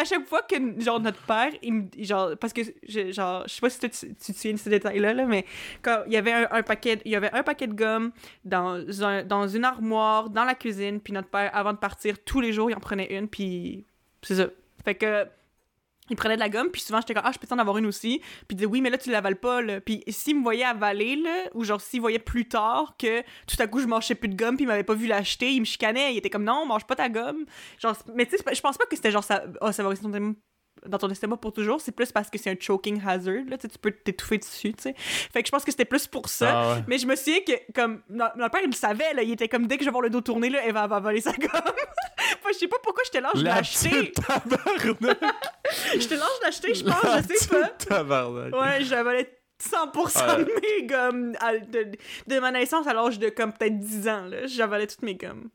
à chaque fois que genre notre père genre parce que je, genre je sais pas si tu, tu te souviens de ces détails là, là mais quand il y avait un, paquet il y avait un paquet de gomme dans dans une armoire dans la cuisine puis notre père avant de partir tous les jours il en prenait une puis c'est ça. Fait que il prenait de la gomme, puis souvent j'étais comme Ah, je peux t'en avoir une aussi. Puis il disait Oui, mais là tu l'avales pas. Là. Puis s'il me voyait avaler, là, ou genre s'il voyait plus tard que tout à coup je mangeais plus de gomme, puis il m'avait pas vu l'acheter, il me chicanait. Il était comme Non, mange pas ta gomme. Genre, mais tu sais, je pense pas que c'était genre ça. Ah, ça va dans ton- estomac pour toujours. C'est plus parce que c'est un choking hazard. Là, tu peux t'étouffer dessus. tu sais. Fait que je pense que c'était plus pour ça. Ah ouais. Mais je me souviens que, comme, notre père, il le savait, là, il était comme, dès que je vais voir le dos tourné, là, elle va, va voler sa gomme. *laughs* Enfin, je sais pas pourquoi je l'ai La acheté. petite tabarnak! J'étais *laughs* là, je je pense, La je sais pas. tabarnak. Ouais, j'avalais 100% Ouais. de mes gommes à- de, de ma naissance à l'âge de, comme, peut-être 10 ans, là. J'avalais toutes mes gommes.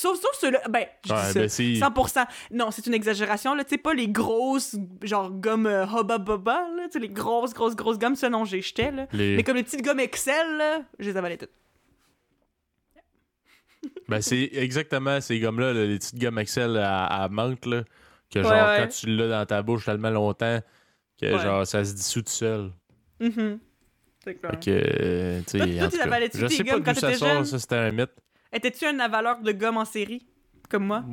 Sauf, sauf ceux-là, ben, je Ouais, dis ça. ben, c'est- 100%. Non, c'est une exagération, là. Tu sais, pas les grosses, genre, gommes euh, Hubba Bubba, là. Tu sais, les grosses, grosses, grosses gommes, ça, non, j'ai jeté, là. Les- Mais comme les petites gommes Excel, là, je les avalais toutes. Ben, c'est exactement ces gommes-là, là, les petites gommes Excel à, à menthe, là, que genre, Ouais, ouais. quand tu l'as dans ta bouche tellement longtemps, que genre, ça se dissout tout seul. Mhm. C'est clair. Fait que, euh, tu sais, je sais pas d'où ça sort, ça, c'était un mythe. Étais-tu un avaleur de gomme en série, comme moi?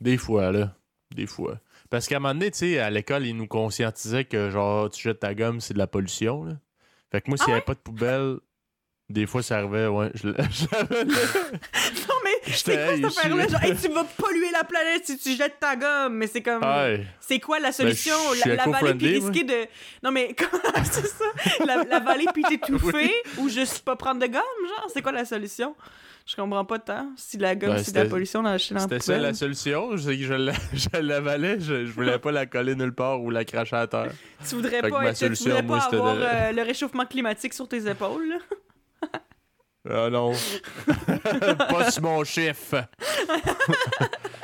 Des fois, là. Des fois. Parce qu'à un moment donné, tu sais, à l'école, ils nous conscientisaient que, genre, tu jettes ta gomme, c'est de la pollution, là. Fait que moi, s'il Ah n'y avait pas de poubelle, des fois, ça arrivait, ouais. Je, *laughs* j'avais le- *laughs* Non, mais c'est quoi cette affaire-là? Genre, hey, tu vas polluer la planète si tu jettes ta gomme, mais c'est comme. C'est quoi la solution? Ben, suis la, la vallée puis risquer de. Non, mais *laughs* comment c'est ça? La, la vallée puis t'étouffer ou juste pas prendre de gomme, genre? C'est quoi la solution? Je comprends pas tant. Si la gomme, Ben, c'est de la pollution dans la C'était ça la solution, c'est que je, la- *laughs* je l'avalais, je, je voulais pas la coller nulle part ou la cracher à terre. Tu voudrais Fait pas, ma être- tu solution, voudrais moi, pas c'était avoir de- euh, le réchauffement climatique sur tes épaules? *laughs* Ah non. *laughs* pas sur mon chiffre.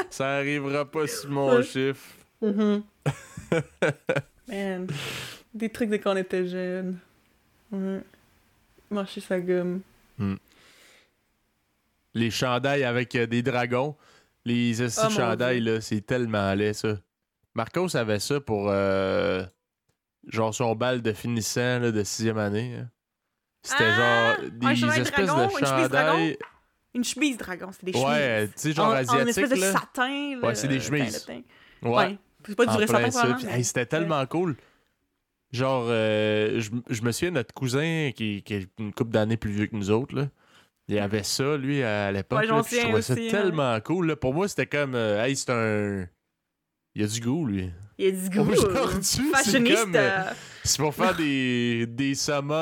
ça arrivera pas sur mon chiffre. Man. Des trucs de quand on était jeune. Ouais. Marcher sa gomme. Les chandails avec euh, des dragons. Les Oh, chandails, là, c'est tellement laid, ça. Marcos avait ça pour euh, genre son bal de finissant là, de sixième année. hein. C'était Ah! genre des espèces dragon, de chandails. Une chemise dragon, c'était des chemises. Ouais, tu sais, genre en, en asiatique. espèce de là. satin. là, Ouais, c'est des teint chemises. Ouais. Ouais. C'est pas du En vrai satin, ça. hey, C'était tellement cool. Genre, euh, je, je me souviens, notre cousin, qui, qui est une couple d'années plus vieux que nous autres, là, il avait ça, lui, à l'époque. Ouais, je trouvais ça hein. tellement cool. là. Pour moi, c'était comme, euh, hey, c'est un. Il a du goût, lui. Il y a du goût. Aujourd'hui, c'est comme, euh, C'est pour faire *laughs* des, des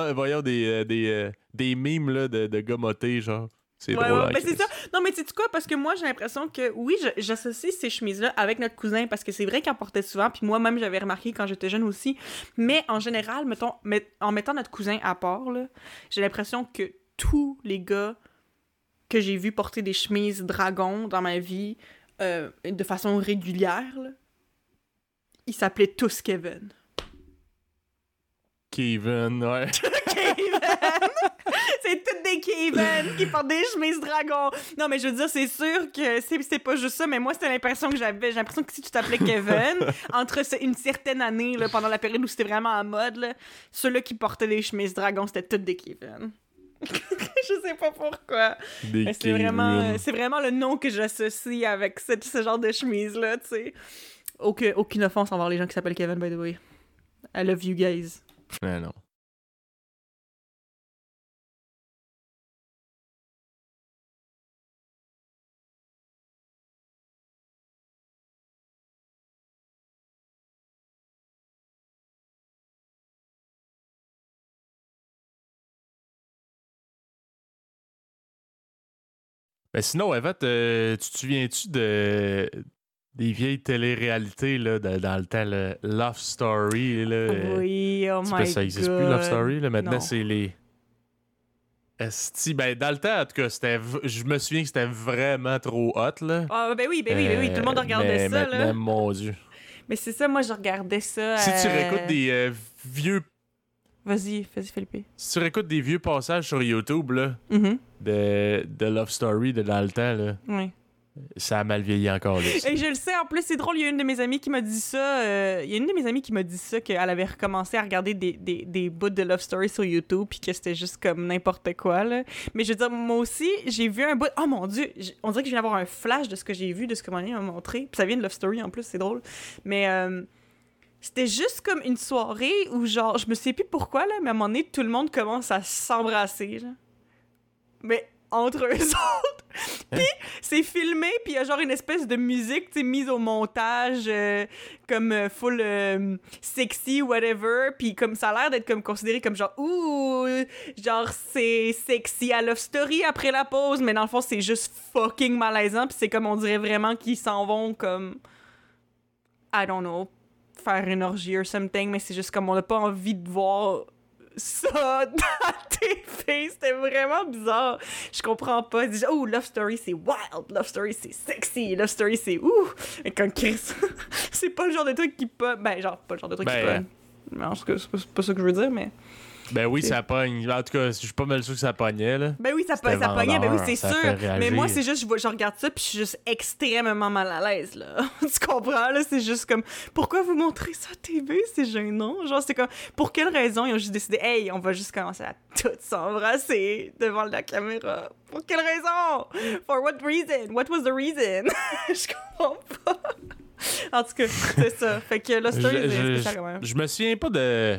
euh, voyons, des, euh, des, euh, des mimes là, de, de genre. C'est Ouais, drôle. ouais, hein, ben c'est ça. Non, mais tu sais quoi? Parce que moi, j'ai l'impression que, oui, je- j'associe ces chemises-là avec notre cousin, parce que c'est vrai qu'il en portait souvent, puis moi-même, j'avais remarqué quand j'étais jeune aussi. Mais en général, mettons, met- en mettant notre cousin à part, là, j'ai l'impression que tous les gars que j'ai vus porter des chemises dragon dans ma vie euh, de façon régulière, là, ils s'appelaient tous Kevin. Kevin, ouais. *laughs* Kevin! c'est toutes des Kevin qui portent des chemises dragons. Non, mais je veux dire, c'est sûr que c'est pas juste ça, mais moi, c'était l'impression que j'avais. J'ai l'impression que si tu t'appelais Kevin, *laughs* entre ce- une certaine année, là, pendant la période où c'était vraiment en mode, là, ceux-là qui portaient des chemises dragons, c'était toutes des Kevin. *laughs* je sais pas pourquoi. Des Mais c'est vraiment, euh, c'est vraiment le nom que j'associe avec ce, ce genre de chemise-là, tu sais. Aucune, aucune offense envers les gens qui s'appellent Kevin, by the way. I love you guys. Ouais, non. Ben sinon, Eva, te- tu te souviens-tu de des vieilles téléréalités là, de- dans le temps, le Love Story? Là, oui, oh my ça existe god. plus, Love Story. Là. Maintenant, c'est les. Esti, ben, dans le temps, en tout cas, c'était v- je me souviens que c'était vraiment trop hot, là. Ah, ben oui, ben oui, ben oui, tout le monde Euh, regardait mais ça, là. maintenant, mon Dieu. Mais c'est ça, moi, je regardais ça. Si tu euh, réécoutes des euh, vieux Vas-y, vas-y, Philippe. si tu réécoutes des vieux passages sur YouTube là, Mhm. De, de Love Story de dans le temps, là, Oui. ça a mal vieilli encore. Là, Et je le sais, en plus, c'est drôle, il y a une de mes amies qui m'a dit ça. euh, il y a une de mes amies qui m'a dit ça, qu'elle avait recommencé à regarder des, des, des bouts de Love Story sur YouTube, puis que c'était juste comme n'importe quoi, là. Mais je veux dire, moi aussi, j'ai vu un bout. Oh mon dieu, on dirait que je viens d'avoir un flash de ce que j'ai vu, de ce que mon ami m'a montré. Puis ça vient de Love Story en plus, c'est drôle. Mais. euh, c'était juste comme une soirée où, genre, je me sais plus pourquoi, là, mais à un moment donné, tout le monde commence à s'embrasser. Mais entre eux *laughs* autres. Puis c'est filmé, puis il y a genre une espèce de musique, tu mise au montage, euh, comme euh, full euh, sexy, whatever. Puis comme ça a l'air d'être comme considéré comme genre, ouh, genre c'est sexy à Love Story après la pause, mais dans le fond, c'est juste fucking malaisant, puis c'est comme on dirait vraiment qu'ils s'en vont comme. I don't know, faire une orgie or something, mais c'est juste comme on n'a pas envie de voir ça *laughs* dans la TV. C'était vraiment bizarre. Je comprends pas. Déjà, oh, Love Story, c'est wild. Love Story, c'est sexy. Love Story, c'est ouh. Et quand Chris, *laughs* c'est pas le genre de truc qui peut. Ben, genre, pas le genre de truc qui Ben, peut. Non, c'est pas, pas ça que je veux dire, mais. Ben oui, ça pogne. En tout cas, je suis pas mal sûr que ça pognait, là. Ben oui, ça, ça pognait, ben oui, c'est ça sûr. Mais moi, c'est juste, je, vois- je regarde ça, puis je suis juste extrêmement mal à l'aise, là. *laughs* tu comprends, là? C'est juste comme, pourquoi vous montrez ça à TV? C'est gênant. Genre, c'est comme, pour quelle raison? Ils ont juste décidé, hey, on va juste commencer à tout s'embrasser devant la caméra? Pour quelle raison? For what reason? What was the reason? *laughs* je comprends pas. En tout cas, c'est ça. Fait que la story, Je- c'est spécial quand même. Je me souviens pas de.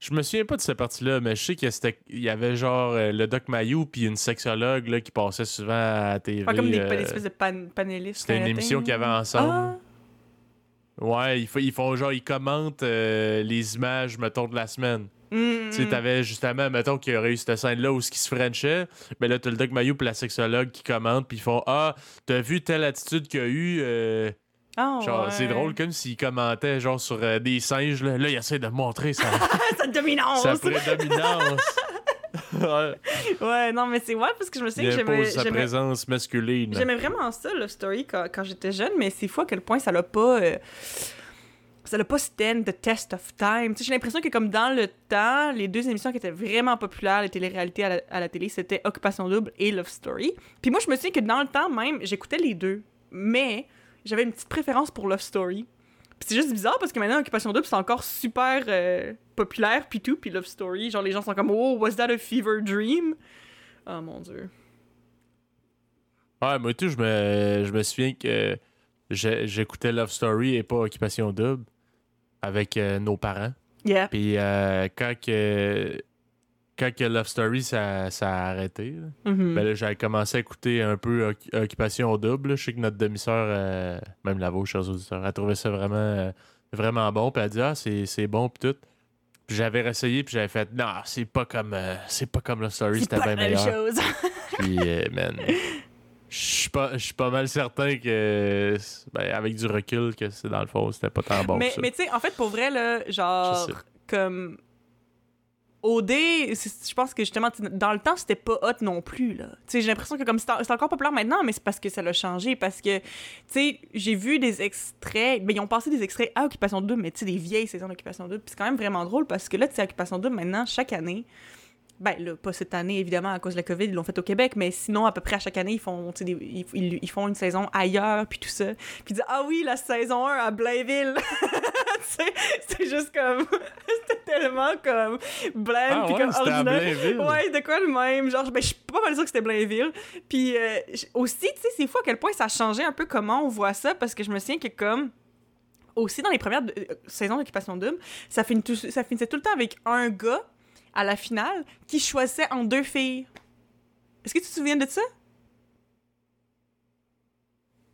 Je me souviens pas de cette partie-là, mais je sais qu'il il y avait genre euh, le Doc Mayou puis une sexologue là, qui passait souvent à la TV. Pas comme des, euh, des espèces de pan- panélistes. C'était une émission thing. qu'il y avait ensemble. Ah, Ouais, ils, font- ils font genre, ils commentent euh, les images, mettons, de la semaine. mm, Tu t'avais justement, mettons qu'il y aurait eu cette scène-là où ce qui se frenchait, ben là, t'as le Doc Mayou puis la sexologue qui commentent, puis ils font Ah, t'as vu telle attitude qu'il y a eu euh, Ah, Genre, c'est drôle comme s'ils commentaient genre sur euh, des singes, là. Là, ils essaient de montrer sa, *laughs* Sa dominance! sa prédominance. ouais. *laughs* Ouais, non, mais c'est ouais, parce que je me Il souviens que j'aimais, sa présence masculine. j'aimais vraiment ça, Love Story, quand, quand j'étais jeune, mais c'est fou à quel point ça l'a pas. euh, ça l'a pas stand the test of time. J'ai l'impression que, comme dans le temps, les deux émissions qui étaient vraiment populaires, les téléréalités à la, à la télé, c'était Occupation Double et Love Story. Puis moi, je me souviens que dans le temps même, j'écoutais les deux, mais j'avais une petite préférence pour Love Story. Puis c'est juste bizarre parce que maintenant, Occupation Double, c'est encore super euh, populaire, puis tout, puis Love Story. Genre, les gens sont comme, oh, was that a fever dream? Oh mon dieu. Ouais, moi, tout, je me, je me souviens que j'écoutais Love Story et pas Occupation Double avec euh, nos parents. Yeah. Puis euh, quand que. Quand que Love Story, ça, ça a arrêté, là, Mhm. ben là, j'avais commencé à écouter un peu Occ- Occupation Double. là. Je sais que notre demi-sœur, euh, même la vôtre, chers auditeurs, elle trouvait ça vraiment, euh, vraiment bon. Puis elle a dit, ah, c'est c'est bon, puis tout. Puis j'avais réessayé, puis j'avais fait, non, c'est pas comme euh, c'est pas comme Love Story, c'est c'était pas bien la même meilleur. chose. *laughs* Puis, euh, man, je suis pas, pas mal certain que, ben, avec du recul, que c'est dans le fond, c'était pas tant bon. mais que ça. mais tu sais, en fait, pour vrai, là, genre, comme. OD, je pense que justement, dans le temps, c'était pas hot non plus, là. J'ai l'impression que comme c'est en- c'est encore populaire maintenant, mais c'est parce que ça l'a changé. Parce que, tu sais, j'ai vu des extraits, ils ont passé des extraits à Occupation 2, mais tu sais, des vieilles saisons d'Occupation 2. Puis c'est quand même vraiment drôle parce que là, tu sais, Occupation 2, maintenant, chaque année, ben là, pas cette année, évidemment, à cause de la COVID, ils l'ont fait au Québec, mais sinon, à peu près à chaque année, ils font, des- ils- ils font une saison ailleurs, puis tout ça. Puis ils disent, ah oui, la saison 1 à Blainville. *laughs* c'est juste comme, *laughs* c'était tellement comme blanc, Ah puis ouais, comme. Blainville. Ouais, de quoi le même. Genre, ben, je suis pas mal sûre que c'était Blainville. Puis euh, aussi, tu sais, c'est fou à quel point ça a changé un peu comment on voit ça, parce que je me souviens que comme aussi dans les premières euh, saisons d'Occupation Double, ça, finit tout- ça finissait tout le temps avec un gars à la finale qui choisissait en deux filles. Est-ce que tu te souviens de ça?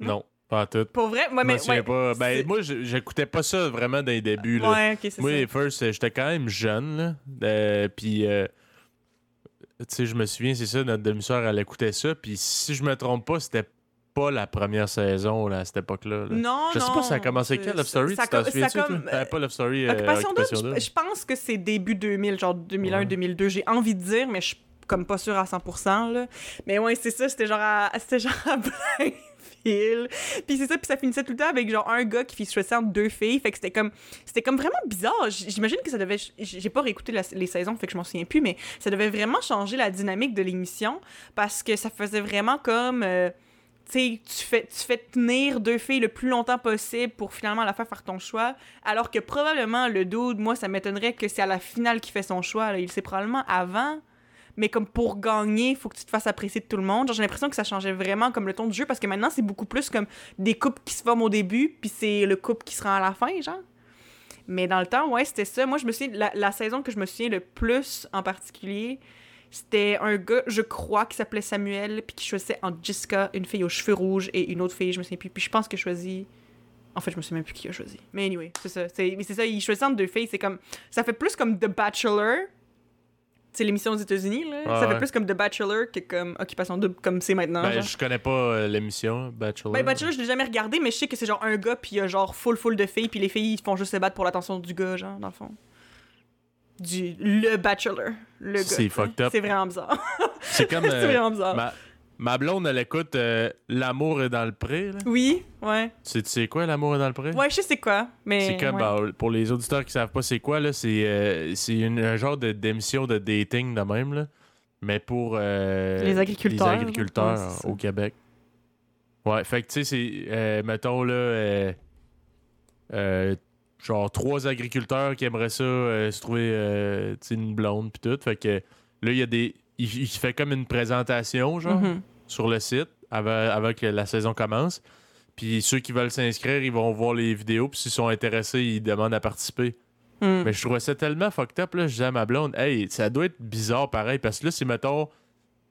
Non, pas en tout. Pour vrai? Me mais. ouais, pas. Ben, moi, j'écoutais pas ça vraiment dans les débuts. Là. Ouais, ok, c'est Moi, ça. les first, euh, j'étais quand même jeune. Là. Euh, puis, euh, tu sais, je me souviens, c'est ça, notre demi-sœur, elle écoutait ça. Puis, si je me trompe pas, c'était pas la première saison là, à cette époque-là. là. Non, Je sais non. pas, ça a commencé quand, Love Story? ça Tu t'en souviens-tu, Euh, pas Love Story, Occupation Occupation Double, Double. je, pense que c'est début 2000, genre 2001, Ouais. 2002. J'ai envie de dire, mais je suis comme pas sûr à 100%, là. Mais ouais, c'est ça, c'était genre à, c'était genre à *laughs* plein fil. Puis c'est ça, puis ça finissait tout le temps avec genre un gars qui choisissait entre deux filles. Fait que c'était comme, c'était comme vraiment bizarre. J'imagine que ça devait, j'ai pas réécouté les saisons, fait que je m'en souviens plus, mais ça devait vraiment changer la dynamique de l'émission parce que ça faisait vraiment comme. euh, tu fais, tu fais tenir deux filles le plus longtemps possible pour finalement la faire faire ton choix, alors que probablement le dude, moi, ça m'étonnerait que c'est à la finale qu'il fait son choix. Il sait probablement avant, mais comme pour gagner, il faut que tu te fasses apprécier de tout le monde. Genre, j'ai l'impression que ça changeait vraiment comme le ton du jeu, parce que maintenant, c'est beaucoup plus comme des couples qui se forment au début, puis c'est le couple qui se rend à la fin, genre. Mais dans le temps, ouais, c'était ça. Moi, je me souviens, la, saison que je me souviens le plus en particulier, c'était un gars, je crois, qui s'appelait Samuel, puis qui choisissait entre Jessica, une fille aux cheveux rouges, et une autre fille, je me souviens plus. Puis je pense a choisi. En fait, je me souviens même plus qui a choisi. Mais anyway, c'est ça. Mais c'est ça, il choisit entre deux filles. C'est comme. Ça fait plus comme The Bachelor. C'est l'émission aux États-Unis, là. Ah ça fait ouais. plus comme The Bachelor que comme Occupation Double, comme c'est maintenant. Ben, genre. je connais pas euh, l'émission, Bachelor. Ben, Bachelor, je l'ai jamais regardé, mais je sais que c'est genre un gars, puis il y a genre full full de filles, puis les filles, ils font juste se battre pour l'attention du gars, genre, dans le fond. Du. Le Bachelor. Le gars. C'est fucked up. C'est vraiment bizarre. C'est comme. *laughs* c'est euh, vraiment bizarre. ma, ma blonde, elle écoute euh, L'amour est dans le pré. Là. Oui, ouais. Tu sais- tu sais quoi, L'amour est dans le pré? Ouais, je sais c'est quoi, mais. C'est comme, ouais. bah, pour les auditeurs qui savent pas c'est quoi, là, c'est euh, c'est un genre de- d'émission de dating de même, là, mais pour euh, Les agriculteurs, les agriculteurs ouais, au Québec. Ouais, fait que tu sais, c'est, euh, mettons, là, genre trois agriculteurs qui aimeraient ça se trouver une blonde puis tout. Fait que là, il y a des. Il, il fait comme une présentation, genre Mhm. sur le site avant, avant que la saison commence. Puis ceux qui veulent s'inscrire, ils vont voir les vidéos. Puis s'ils sont intéressés, ils demandent à participer. Mhm. Mais je trouvais ça tellement fucked up. Là, je disais à ma blonde, hey, ça doit être bizarre pareil. Parce que là, c'est, mettons,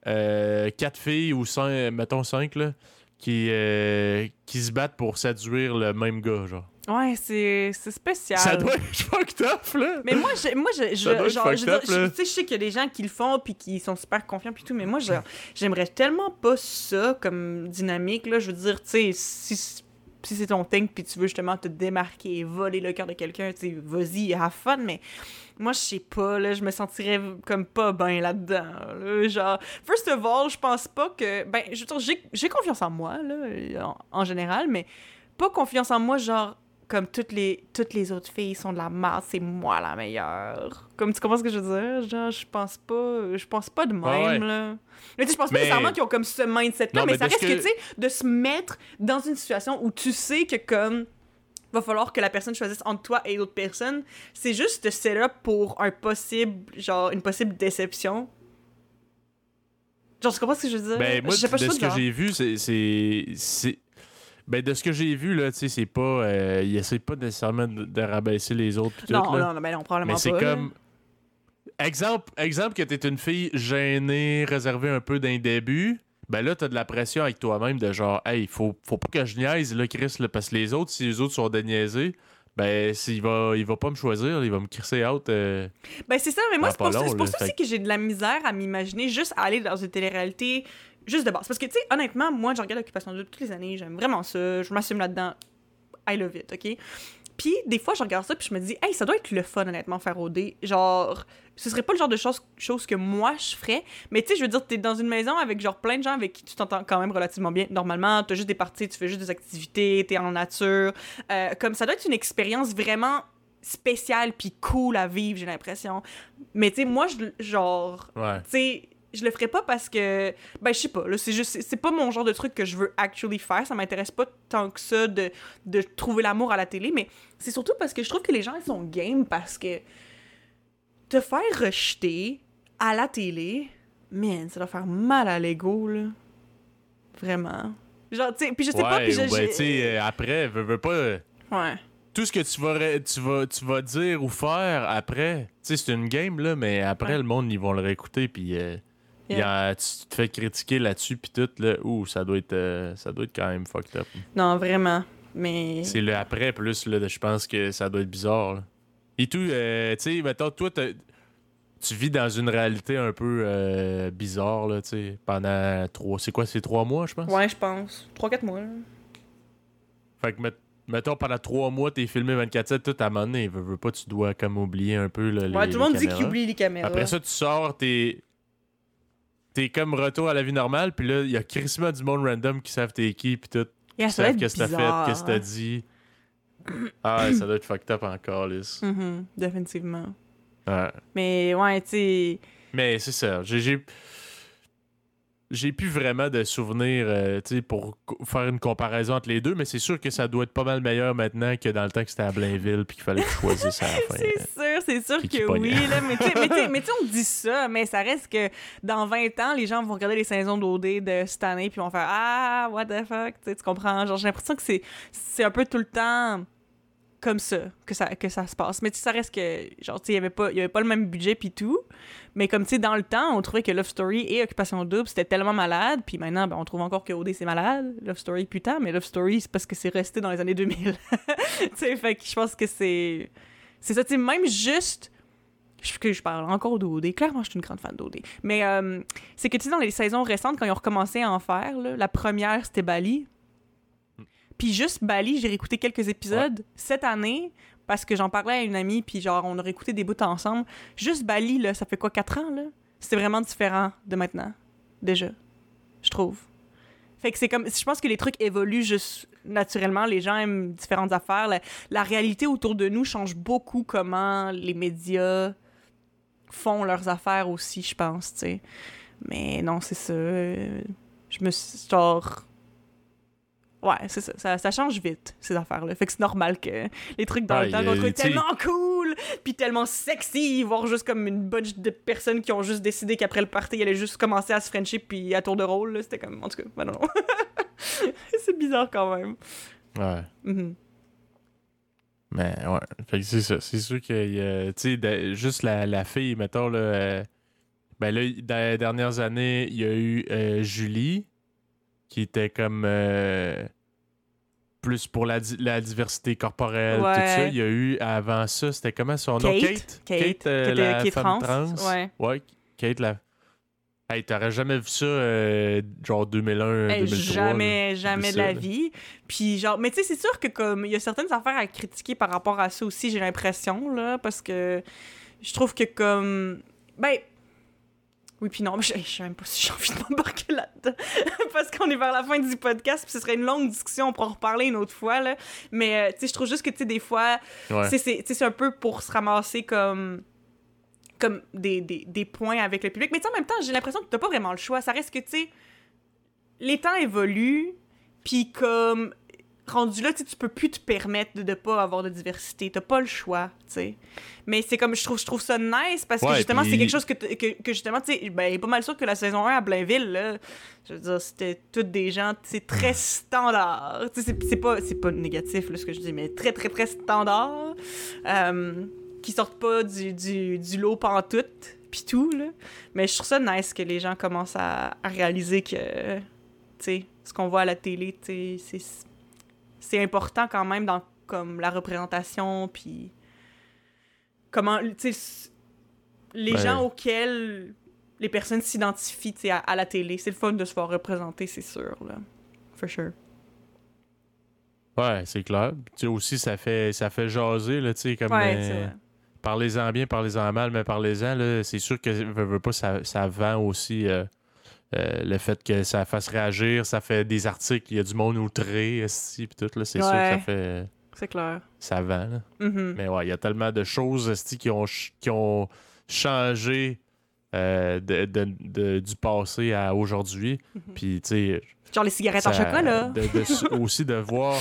euh, quatre filles ou cinq, mettons cinq, là, qui, euh, qui se battent pour séduire le même gars, genre. Ouais, c'est c'est spécial. Ça doit être *laughs* fucked up, là. Mais moi, je, moi, je, genre, je, up, je- sais, je sais qu'il y a des gens qui le font puis qui sont super confiants puis tout, mais moi, genre, j'aimerais tellement pas ça comme dynamique, là. Je veux dire, tu sais, si, si c'est ton thing puis tu veux justement te démarquer et voler le cœur de quelqu'un, tu sais, vas-y, have fun, mais moi, je sais pas, là, je me sentirais comme pas bien là-dedans, là. Genre, first of all, je pense pas que, ben, je veux dire, j'ai- j'ai confiance en moi, là, en, en général, mais pas confiance en moi, genre, comme toutes les, toutes les autres filles sont de la merde, c'est moi la meilleure. Comme tu comprends ce que je veux dire? Genre, je pense pas, je pense pas de même, Ouais, ouais. là. Mais tu sais, je pense pas Mais- nécessairement qu'ils ont comme ce mindset-là, mais, mais ça de reste que, que- tu sais, de se mettre dans une situation où tu sais que, comme, va falloir que la personne choisisse entre toi et l'autre personne, c'est juste te set-up pour un possible, genre, une possible déception. Genre, tu comprends ce que je veux dire? Ben, moi, Je sais pas, de ce que j'ai vu, c'est- Ben, de ce que j'ai vu, là, tu sais, c'est pas. euh, il essaie pas nécessairement de, de rabaisser les autres. pis tout, Non, là. non, non, ben non, probablement Mais c'est comme. Exemple, exemple que t'es une fille gênée, réservée un peu d'un début. Ben là, t'as de la pression avec toi-même de genre, hey, faut, faut pas que je niaise, là, Chris, là, parce que les autres, si les autres sont déniaisés, ben, s'il va, il va pas me choisir, il va me crisser out. euh, Ben c'est ça, mais moi c'est pour, ça, pour ça aussi que j'ai de la misère à m'imaginer juste aller dans une télé-réalité juste de base. Parce que, tu sais, honnêtement, moi, je regarde Occupation Double toutes les années, j'aime vraiment ça, je m'assume là-dedans. I love it, OK? Puis, des fois, je regarde ça, puis je me dis, hey, ça doit être le fun, honnêtement, faire OD. Genre, ce serait pas le genre de chose, chose que moi, je ferais. Mais, tu sais, je veux dire, t'es dans une maison avec, genre, plein de gens avec qui tu t'entends quand même relativement bien. Normalement, t'as juste des parties, tu fais juste des activités, t'es en nature. Euh, comme ça doit être une expérience vraiment spéciale puis cool à vivre, j'ai l'impression. Mais, tu sais, moi, je, genre, Ouais. tu sais, je le ferais pas parce que ben je sais pas là c'est juste c'est- pas mon genre de truc que je veux actually faire ça m'intéresse pas tant que ça de, de trouver l'amour à la télé mais c'est surtout parce que je trouve que les gens ils sont game parce que te faire rejeter à la télé man ça doit faire mal à l'ego là vraiment genre tu sais puis je sais pas puis je, ben, tu sais, euh, après, veux, veux pas. euh, ouais Tout ce que tu vas, tu vas, tu vas dire ou faire après, tu sais, c'est une game, là, mais après, Ouais. le monde, ils vont le réécouter, puis euh, il y a- tu te fais critiquer là-dessus, puis tout, là, ouh, ça doit être, euh, ça doit être quand même fucked up. non vraiment mais C'est le après, plus, là, je pense que ça doit être bizarre, là. Et tout, euh, tu sais, mettons, toi, tu vis dans une réalité un peu euh, bizarre, là, tu sais, pendant trois... C'est quoi, c'est trois mois, je pense? ouais je pense 3-4 mois là. Fait que, met- mettons, pendant trois mois, t'es filmé 24-7, tout à donné, veux, veux pas, tu dois comme oublier un peu là, les ouais tout le monde les dit qu'il caméras. oublie les caméras Après ça, tu sors, t'es. T'es comme retour à la vie normale, puis là, il y a crissement du monde random qui savent t'es qui, puis tout. Yeah, Qui ça doit savent qu'est-ce que t'as fait, qu'est-ce que t'as dit. Ah, ouais, ça doit être fucked up encore, Liz. *laughs* Mhm, définitivement. Ouais. Mais ouais, tu sais. Mais c'est ça. J'ai. j'ai- plus vraiment de souvenirs euh, sais, pour faire une comparaison entre les deux, mais c'est sûr que ça doit être pas mal meilleur maintenant que dans le temps que c'était à Blainville puis qu'il fallait que je choisisse à la *laughs* fin. C'est sûr, c'est sûr que oui. Là, mais tu sais, mais on dit ça, mais ça reste que dans 20 ans, les gens vont regarder les saisons d'OD de cette année puis vont faire Ah, what the fuck, tu comprends? Genre, j'ai l'impression que c'est, c'est un peu tout le temps comme ça que ça, que ça se passe. Mais tu sais, ça reste que, genre, tu sais, il y avait pas il y avait pas le même budget puis tout. Mais comme, tu sais, dans le temps, on trouvait que Love Story et Occupation Double, c'était tellement malade. Puis maintenant, ben, on trouve encore que OD, c'est malade. Love Story, putain, mais Love Story, c'est parce que c'est resté dans les années 2000. *laughs* tu sais, fait que je pense que c'est... C'est ça, tu sais, même juste... Je, que je parle encore d'OD. Clairement, je suis une grande fan d'OD. Mais euh, c'est que, tu sais, dans les saisons récentes, quand ils ont recommencé à en faire, là, la première, c'était Bali. Puis juste Bali, j'ai réécouté quelques épisodes cette année parce que j'en parlais à une amie, puis genre, on a réécouté des bouts ensemble. Juste Bali, là, ça fait quoi, 4 ans, là? C'est vraiment différent de maintenant, déjà, je trouve. Fait que c'est comme, je pense que les trucs évoluent juste naturellement, les gens aiment différentes affaires. La, la réalité autour de nous change beaucoup comment les médias font leurs affaires aussi, je pense, tu sais. Mais non, c'est ça. Je me suis, genre... Ouais, c'est ça, ça. ça change vite, ces affaires-là. Fait que c'est normal que les trucs dans le temps y a- qu'on sais- tellement cool, puis tellement sexy, voir juste comme une bunch de personnes qui ont juste décidé qu'après le party, ils allaient juste commencer à se frencher, puis à tour de rôle, là, c'était comme... En tout cas, non, non. *laughs* c'est bizarre quand même. Ouais. Mhm. Mais ouais. Fait que c'est ça. C'est sûr que tu sais, juste la, la fille, mettons, là. euh, ben là, dans les dernières années, il y a eu euh, Julie, qui était comme. Euh, plus pour la, di- la diversité corporelle, tout Ouais. ça. Il y a eu avant ça, c'était comment son nom? Kate. Kate? Kate, euh, qui la qui est femme trans, trans? ouais. Ouais, Kate, la. Hey, t'aurais jamais vu ça, euh, genre 2001, Hey, 2003. jamais, là. jamais de la là. vie. Puis genre, mais tu sais, c'est sûr que comme il y a certaines affaires à critiquer par rapport à ça aussi, j'ai l'impression là, parce que je trouve que comme, ben, oui puis non, je je sais même pas si j'ai envie de m'embarquer là-dedans, *laughs* parce qu'on est vers la fin du podcast, puis ce serait une longue discussion, on pourra en reparler une autre fois là. Mais euh, tu sais, je trouve juste que tu sais des fois, Ouais. c'est- un peu pour se ramasser comme comme des, des, des points avec le public. Mais tu sais, en même temps, j'ai l'impression que t'as pas vraiment le choix. Ça reste que, tu sais, les temps évoluent, puis comme rendu là, tu peux plus te permettre de ne pas avoir de diversité. T'as pas le choix, tu sais. Mais c'est comme, je trouve, je trouve ça nice parce que Ouais, justement, puis- c'est quelque chose que, que, que justement, tu sais, ben, pas mal sûr que la saison 1 à Blainville, là, je veux dire, c'était toutes des gens, c'est très standard. Tu sais, c'est- pas, pas négatif, là, ce que je dis, mais très, très, très standard. Euh, qui sortent pas du, du, du lot pantoute, pis tout, là. Mais je trouve ça nice que les gens commencent à, à réaliser que, tu sais, ce qu'on voit à la télé, tu sais, c'est- c'est important quand même dans comme la représentation, puis comment, tu sais, les Ouais. gens auxquels les personnes s'identifient, tu à, à la télé. C'est le fun de se voir représenter, c'est sûr, là. For sure. Ouais, c'est clair. Tu sais, aussi, ça fait, ça fait jaser, là, tu sais, comme... Ouais, euh. Parlez-en bien, parlez-en mal, mais parlez-en, là, c'est sûr que veux, veux pas, ça, ça vend aussi euh, euh, le fait que ça fasse réagir, ça fait des articles, il y a du monde outré, esti, pis tout, là, c'est sûr que ça fait... C'est clair. Ça vend, là. Mhm. Mais ouais, il y a tellement de choses, esti, qui ont, qui ont changé euh, de, de- de- du passé à aujourd'hui, Mhm. puis, tu sais... Genre les cigarettes en chocolat. *laughs* aussi de voir.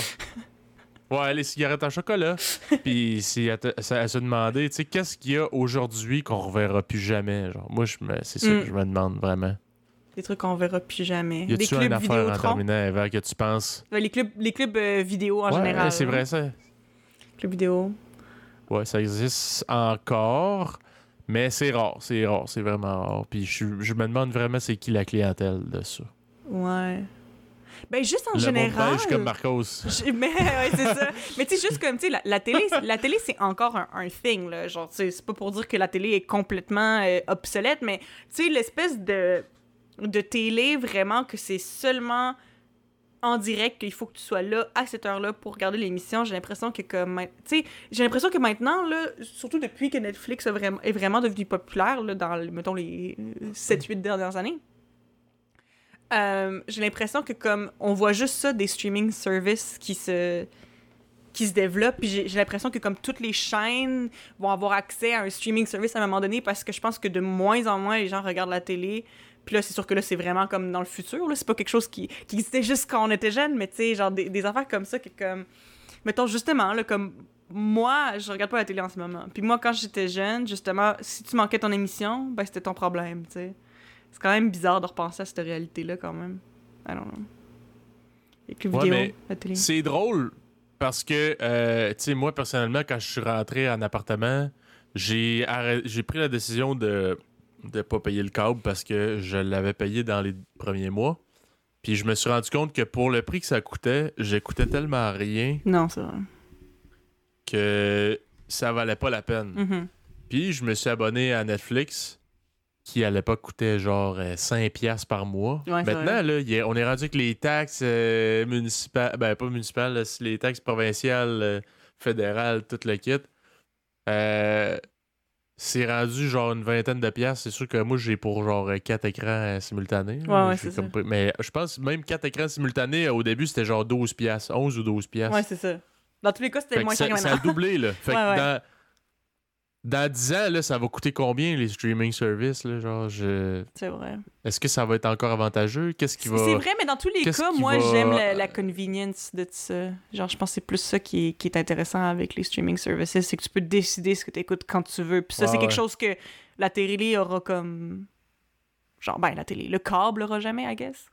Ouais, les cigarettes en chocolat. Puis c'est à, se demander, tu sais, qu'est-ce qu'il y a aujourd'hui qu'on reverra plus jamais. Genre, moi, je me- c'est ça Mm. que je me demande vraiment. Des trucs qu'on verra plus jamais. Y Des a-tu clubs une affaire en terminant avant que tu penses? Les clubs, les clubs euh, vidéo en Ouais, général. c'est vrai ça. Clubs vidéo. Ouais, ça existe encore, mais c'est rare, c'est rare, c'est vraiment rare. Puis je, je me demande vraiment c'est qui la clientèle de ça. Ouais. Ben, juste en Le monde général. beige comme Marcos. Je- Mais ouais, c'est ça. Mais tu sais, juste comme, tu sais, la, la télé, la télé c'est encore un, un thing, là. Genre, tu sais, c'est pas pour dire que la télé est complètement euh, obsolète, mais tu sais, l'espèce de, de télé, vraiment, que c'est seulement en direct qu'il faut que tu sois là à cette heure-là pour regarder l'émission. J'ai l'impression que comme tu j'ai l'impression que maintenant surtout depuis que Netflix est vraiment devenu populaire là, dans mettons les 7 8 dernières années, euh, j'ai l'impression que comme on voit juste ça des streaming services qui se qui se développent puis j'ai l'impression que comme toutes les chaînes vont avoir accès à un streaming service à un moment donné parce que je pense que de moins en moins les gens regardent la télé puis là c'est sûr que là c'est vraiment comme dans le futur là c'est pas quelque chose qui, qui existait juste quand on était jeune mais tu sais genre des, des affaires comme ça qui comme mettons justement là comme moi je regarde pas la télé en ce moment puis moi quand j'étais jeune justement si tu manquais ton émission ben c'était ton problème tu sais c'est quand même bizarre de repenser à cette réalité-là, quand même. I don't know. Et que Ouais, vidéo, la télé. C'est drôle parce que, euh, tu sais, moi, personnellement, quand je suis rentré en appartement, j'ai arrêt- j'ai pris la décision de ne pas payer le câble parce que je l'avais payé dans les premiers mois. Puis je me suis rendu compte que pour le prix que ça coûtait, j'écoutais tellement rien Non, c'est vrai. que ça valait pas la peine. Mhm. Puis je me suis abonné à Netflix qui à l'époque coûtait genre euh, 5 piastres par mois. Ouais, Maintenant, là, on est rendu avec les taxes euh, municipales, ben pas municipales, là, les taxes provinciales, euh, fédérales, tout le kit. Euh, c'est rendu genre une vingtaine de piastres. C'est sûr que moi, j'ai pour genre 4 écrans euh, simultanés. Ouais, ouais, J'ai c'est comme pris- Mais je pense même 4 écrans simultanés, au début, c'était genre 12 piastres, 11 ou 12 piastres. Ouais, c'est ça. Dans tous les cas, c'était moins ça, cher que ça a doublé, là. *laughs* Fait que Ouais. Dans, dans 10 ans, là, ça va coûter combien, les streaming services, là? Genre, je... C'est vrai. Est-ce que ça va être encore avantageux? Qu'est-ce qui C'est va... c'est vrai, mais dans tous les cas, moi, va- j'aime la, la convenience de ça. Genre, je pense que c'est plus ça qui est, qui est intéressant avec les streaming services, c'est que tu peux décider ce que tu écoutes quand tu veux. Puis ça, c'est quelque chose que la télé aura comme... Genre, ben, la télé, le câble aura jamais, I guess.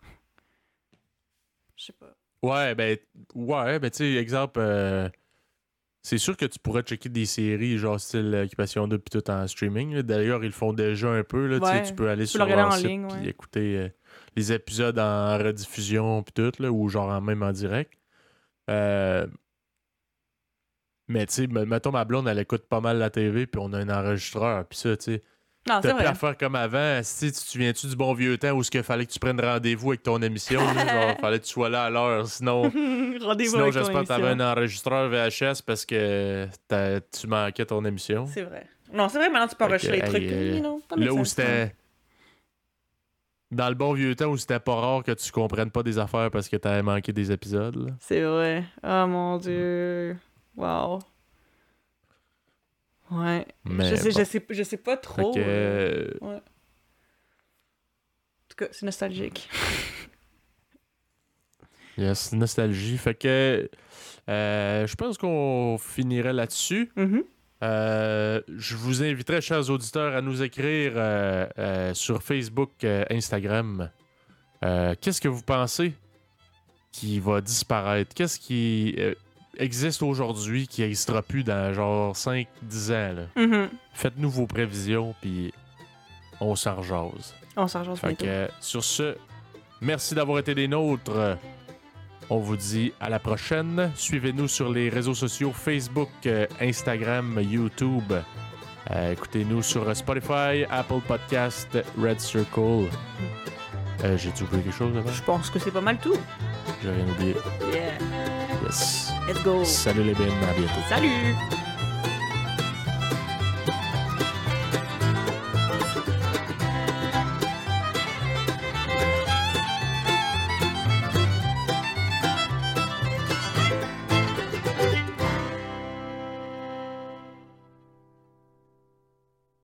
Je sais pas. Ouais, ben, ouais, ben, tu sais, exemple, euh, c'est sûr que tu pourrais checker des séries, genre style Occupation 2 puis tout en streaming. D'ailleurs, ils le font déjà un peu, là, tu sais, Ouais, tu peux aller tu sur leur en site ligne, écouter euh, les épisodes en rediffusion puis tout, là, ou genre en- même en direct. Euh, Mais tu sais, me- mettons ma blonde, elle écoute pas mal la TV, puis on a un enregistreur, puis ça, tu sais. Non, c'est T'as plus vrai. à faire comme avant. Si tu te souviens-tu du bon vieux temps où il fallait que tu prennes rendez-vous avec ton émission? genre, *laughs* fallait que tu sois là à l'heure. Sinon, *laughs* sinon j'espère que t'avais émission. un enregistreur VHS parce que tu manquais ton émission. C'est vrai. Non, c'est vrai, maintenant tu peux enregistrer les trucs. euh, you know, Là où c'était. Dans le bon vieux temps où c'était pas rare que tu comprennes pas des affaires parce que t'avais manqué des épisodes. C'est vrai. Oh mon dieu. Wow. Ouais. Mais je, sais, bon. je, sais, je sais pas trop. que, euh, euh, En tout cas, c'est nostalgique. *laughs* yes, nostalgie. Fait que. euh, je pense qu'on finirait là-dessus. Mhm. Euh, je vous inviterai, chers auditeurs, à nous écrire euh, euh, sur Facebook, Instagram. Qu'est-ce que vous pensez qui va disparaître? Qu'est-ce qui existe aujourd'hui qui n'existera plus dans genre 5-10 ans? là? Mhm. Faites-nous vos prévisions, puis on s'en rejase. On s'en rejoint Fait que, euh, sur ce, merci d'avoir été des nôtres. On vous dit à la prochaine. Suivez-nous sur les réseaux sociaux Facebook, euh, Instagram, YouTube. Euh, Écoutez-nous sur Spotify, Apple Podcast, Red Circle. Euh, J'ai-tu oublié quelque chose avant? Je pense que c'est pas mal tout. J'ai rien oublié. Yeah. Yes. Let's go. Salut les bennes, à bientôt. Salut!